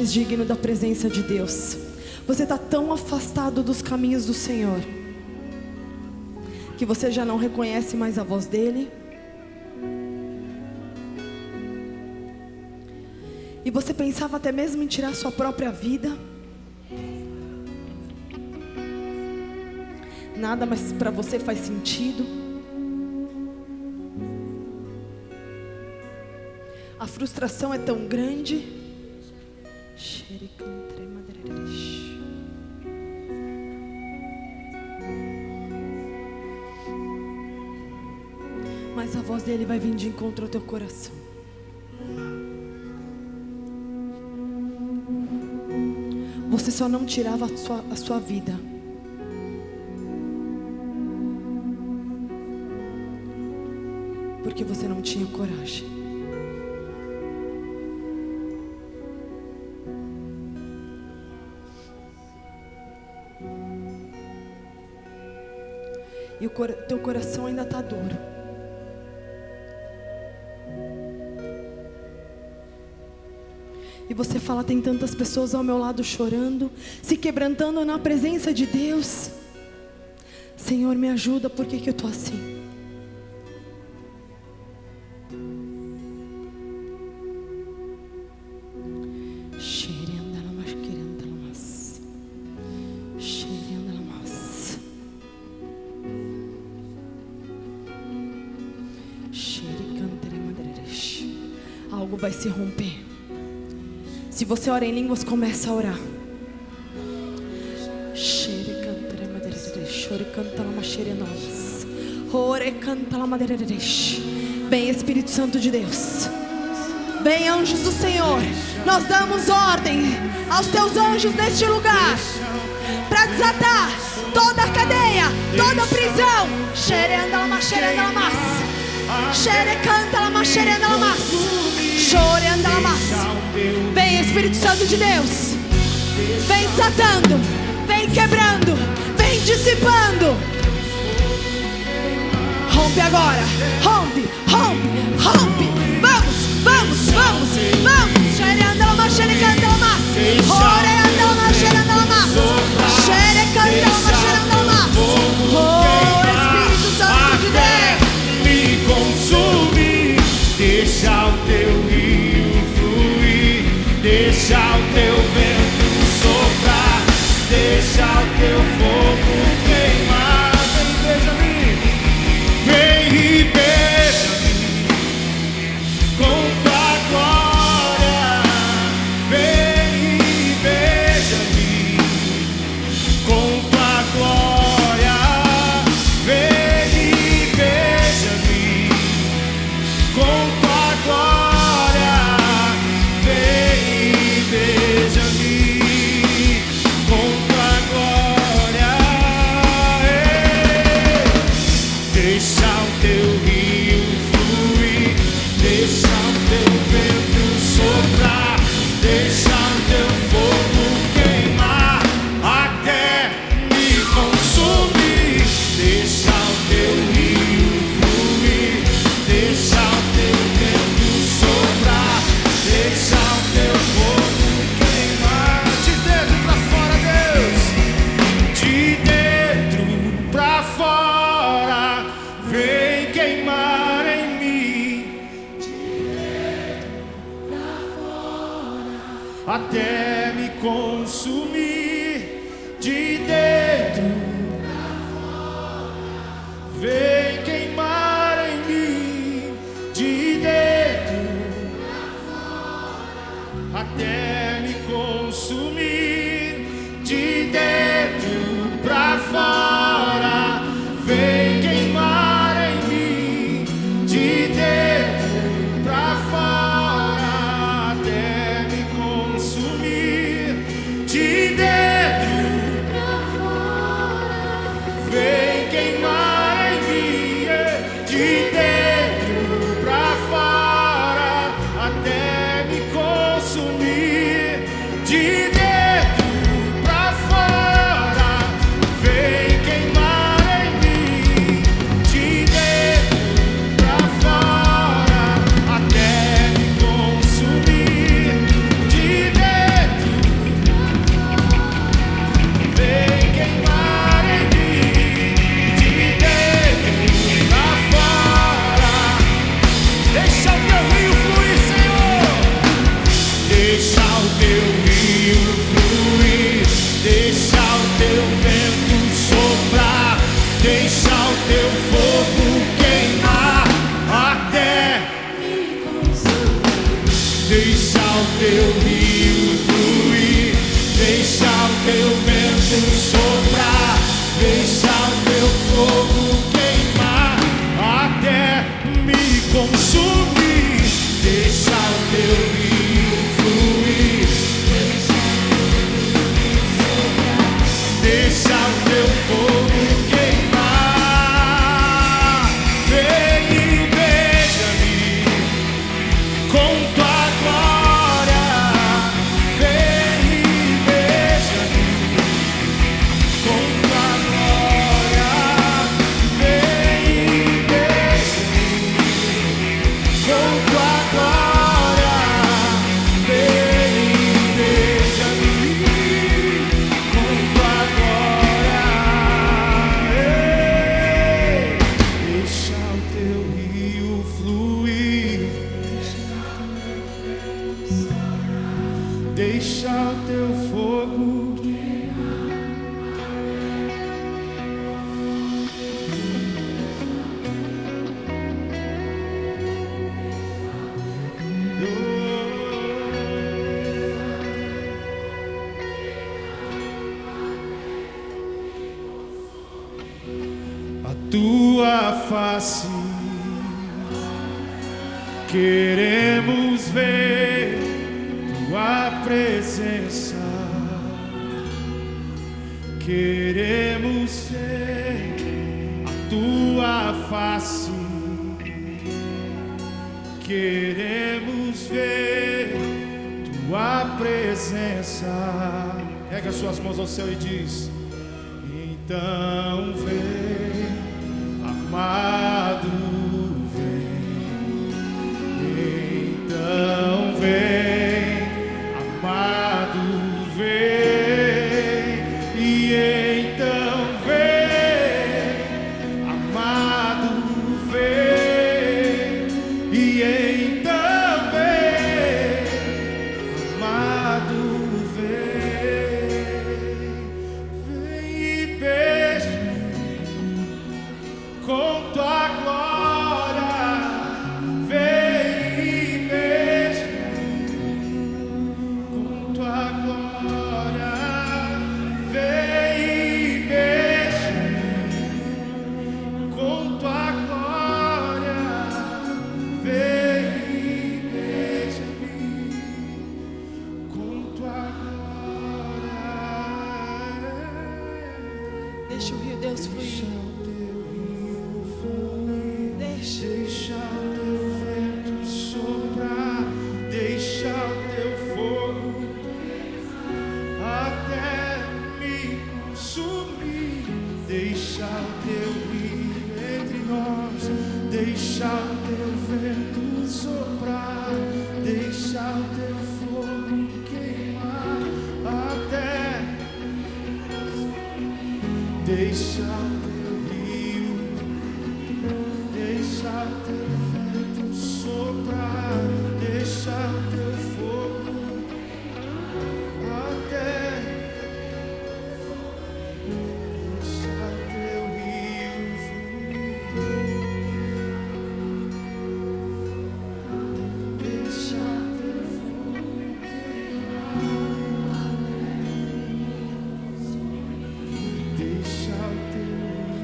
Mais digno da presença de Deus. Você está tão afastado dos caminhos do Senhor que você já não reconhece mais a voz dele. E você pensava até mesmo em tirar sua própria vida. Nada mais para você faz sentido. A frustração é tão grande. Mas a voz dele vai vir de encontro ao teu coração. Você só não tirava a sua, a sua vida. Porque você não tinha coragem. o teu coração ainda está duro. E você fala: tem tantas pessoas ao meu lado chorando, se quebrantando na presença de Deus. Senhor, me ajuda, porque que eu estou assim? você ora em línguas, começa a orar. Vem Espírito Santo de Deus. Vem anjos do Senhor. Nós damos ordem aos teus anjos neste lugar para desatar toda a cadeia, toda a prisão. Xerenda, lama, xerenda, lama. Xere canta lama, Chore lama. Chorenda. Vem Espírito Santo de Deus. Vem desatando, vem quebrando, vem dissipando. Rompe agora, rompe, rompe, rompe. Vamos, vamos, vamos, vamos. Xerenda lama, xerenda lama.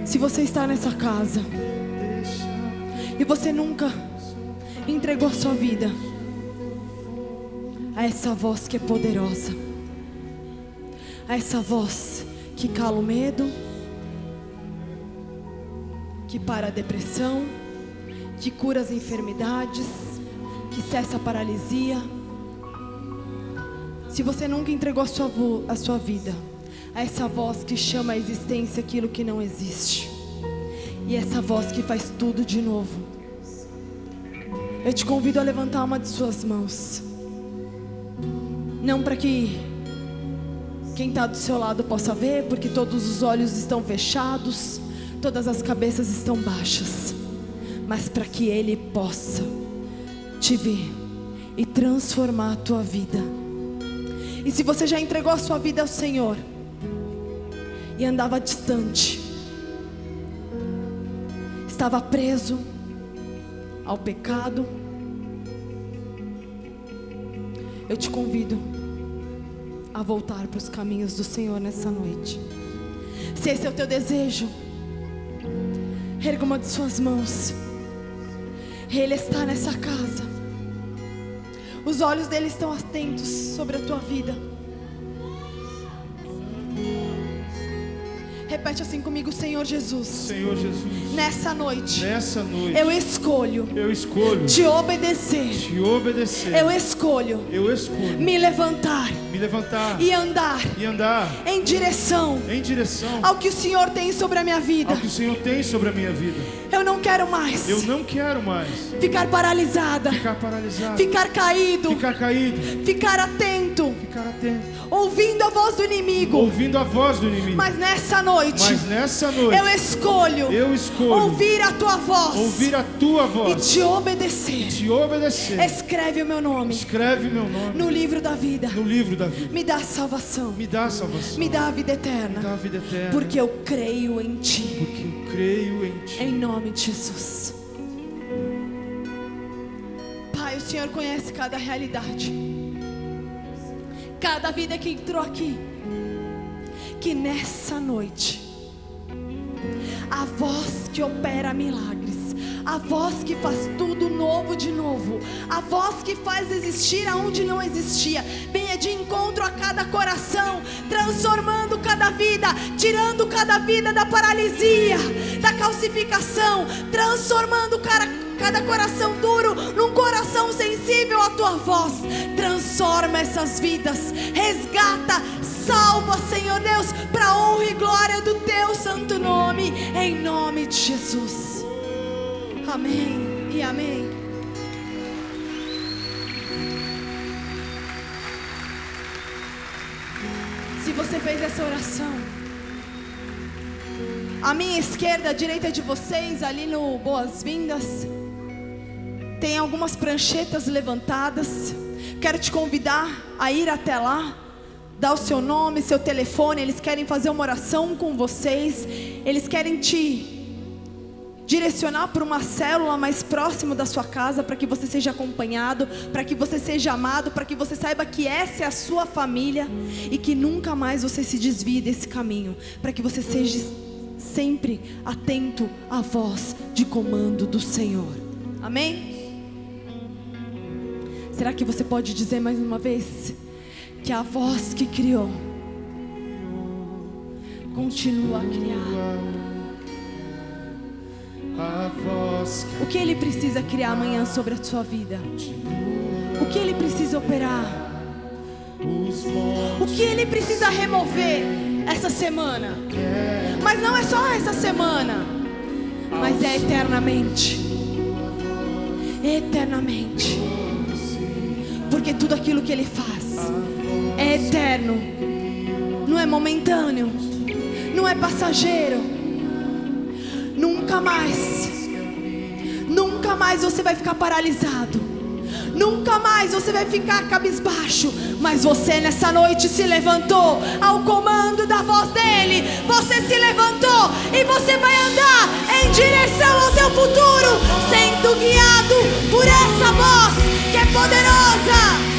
Se você está nessa casa e você nunca entregou sua vida a essa voz que é poderosa, a essa voz que cala o medo, que para a depressão, que cura as enfermidades, que cessa a paralisia. Se você nunca entregou a sua, a sua vida a essa voz que chama à existência aquilo que não existe, e essa voz que faz tudo de novo, eu te convido a levantar uma de suas mãos, não para que quem está do seu lado possa ver, porque todos os olhos estão fechados, todas as cabeças estão baixas, mas para que Ele possa te ver e transformar a tua vida. E se você já entregou a sua vida ao Senhor e andava distante, estava preso ao pecado, eu te convido a voltar para os caminhos do Senhor nessa noite. Se esse é o teu desejo, erga uma de suas mãos. Ele está nessa casa. Os olhos dele estão atentos sobre a tua vida. Repete assim comigo, Senhor Jesus. Senhor Jesus, Nessa noite, nessa noite eu escolho eu escolho te obedecer. te obedecer. Eu escolho Eu escolho me levantar me levantar e andar e andar em direção em direção ao que o Senhor tem sobre a minha vida. ao que o Senhor tem sobre a minha vida. Eu não quero mais Eu não quero mais ficar paralisada, ficar paralisado, ficar caído, ficar caído, ficar atento, ficar atento, ouvindo a voz do inimigo. ouvindo a voz do inimigo. Mas nessa noite, Mas nessa noite eu escolho eu escolho ouvir a tua voz ouvir a tua e voz te obedecer. e te obedecer. Escreve o meu nome Escreve meu nome no livro da vida. no livro da vida. Me dá salvação. Me dá salvação. Me dá a vida Me dá a eterna. vida eterna. Porque eu creio em ti. Porque eu creio em ti. Em nome de Jesus. Pai, o Senhor conhece cada realidade. Cada vida que entrou aqui. Que nessa noite A voz que opera milagres. A voz que faz tudo novo de novo. A voz que faz existir aonde não existia. Venha de encontro a cada coração, transformando cada vida, tirando cada vida da paralisia, da calcificação, transformando cada, cada coração duro num coração sensível à tua voz. Transforma essas vidas, resgata, salva, Senhor Deus, para honra e glória do teu santo nome, em nome de Jesus. Amém e amém. Se você fez essa oração, à minha esquerda, à direita de vocês, ali no Boas-Vindas, tem algumas pranchetas levantadas. Quero te convidar a ir até lá, dar o seu nome, seu telefone. Eles querem fazer uma oração com vocês. Eles querem te direcionar para uma célula mais próximo da sua casa, para que você seja acompanhado, para que você seja amado, para que você saiba que essa é a sua família e que nunca mais você se desvie desse caminho, para que você seja sempre atento à voz de comando do Senhor. Amém? Será que você pode dizer mais uma vez que a voz que criou continua a criar? O que ele precisa criar amanhã sobre a sua vida? O que ele precisa operar? O que ele precisa remover essa semana? Mas não é só essa semana, mas é eternamente. Eternamente. Porque tudo aquilo que ele faz é eterno, não é momentâneo, não é passageiro. Nunca mais, nunca mais você vai ficar paralisado. Nunca mais você vai ficar cabisbaixo, mas você nessa noite se levantou ao comando da voz dele. Você se levantou e você vai andar em direção ao teu futuro, sendo guiado por essa voz que é poderosa.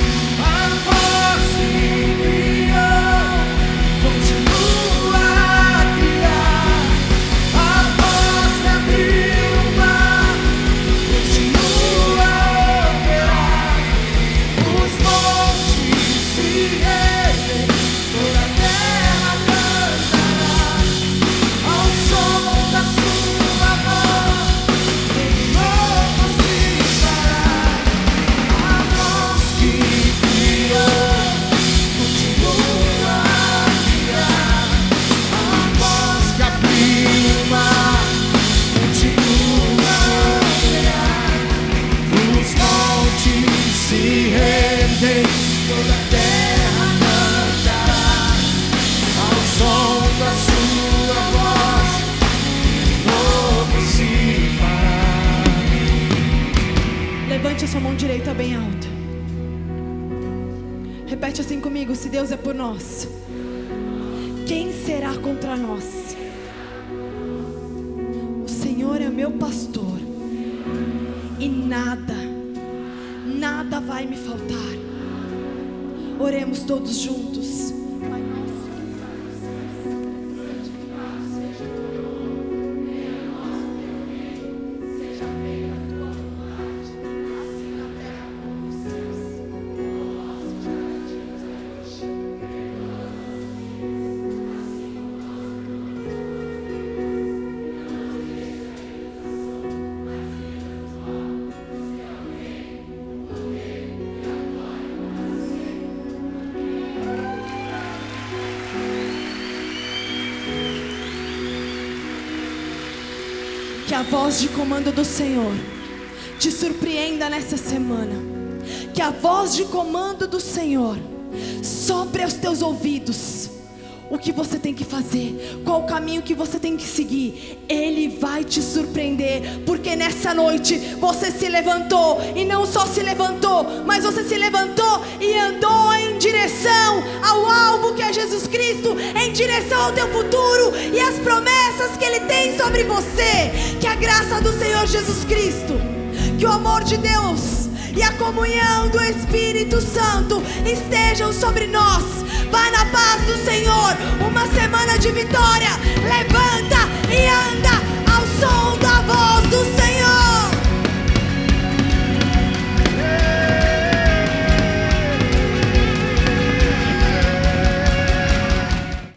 Voz de comando do Senhor te surpreenda nessa semana. Que a voz de comando do Senhor sopre aos teus ouvidos. O que você tem que fazer, qual o caminho que você tem que seguir, Ele vai te surpreender, porque nessa noite você se levantou e não só se levantou, mas você se levantou e andou em direção ao alvo que é Jesus Cristo, em direção ao teu futuro e as promessas que Ele tem sobre você. Que a graça do Senhor Jesus Cristo, que o amor de Deus e a comunhão do Espírito Santo estejam sobre nós. Vai na paz do Senhor. Uma semana de vitória. Levanta e anda ao som da voz do Senhor.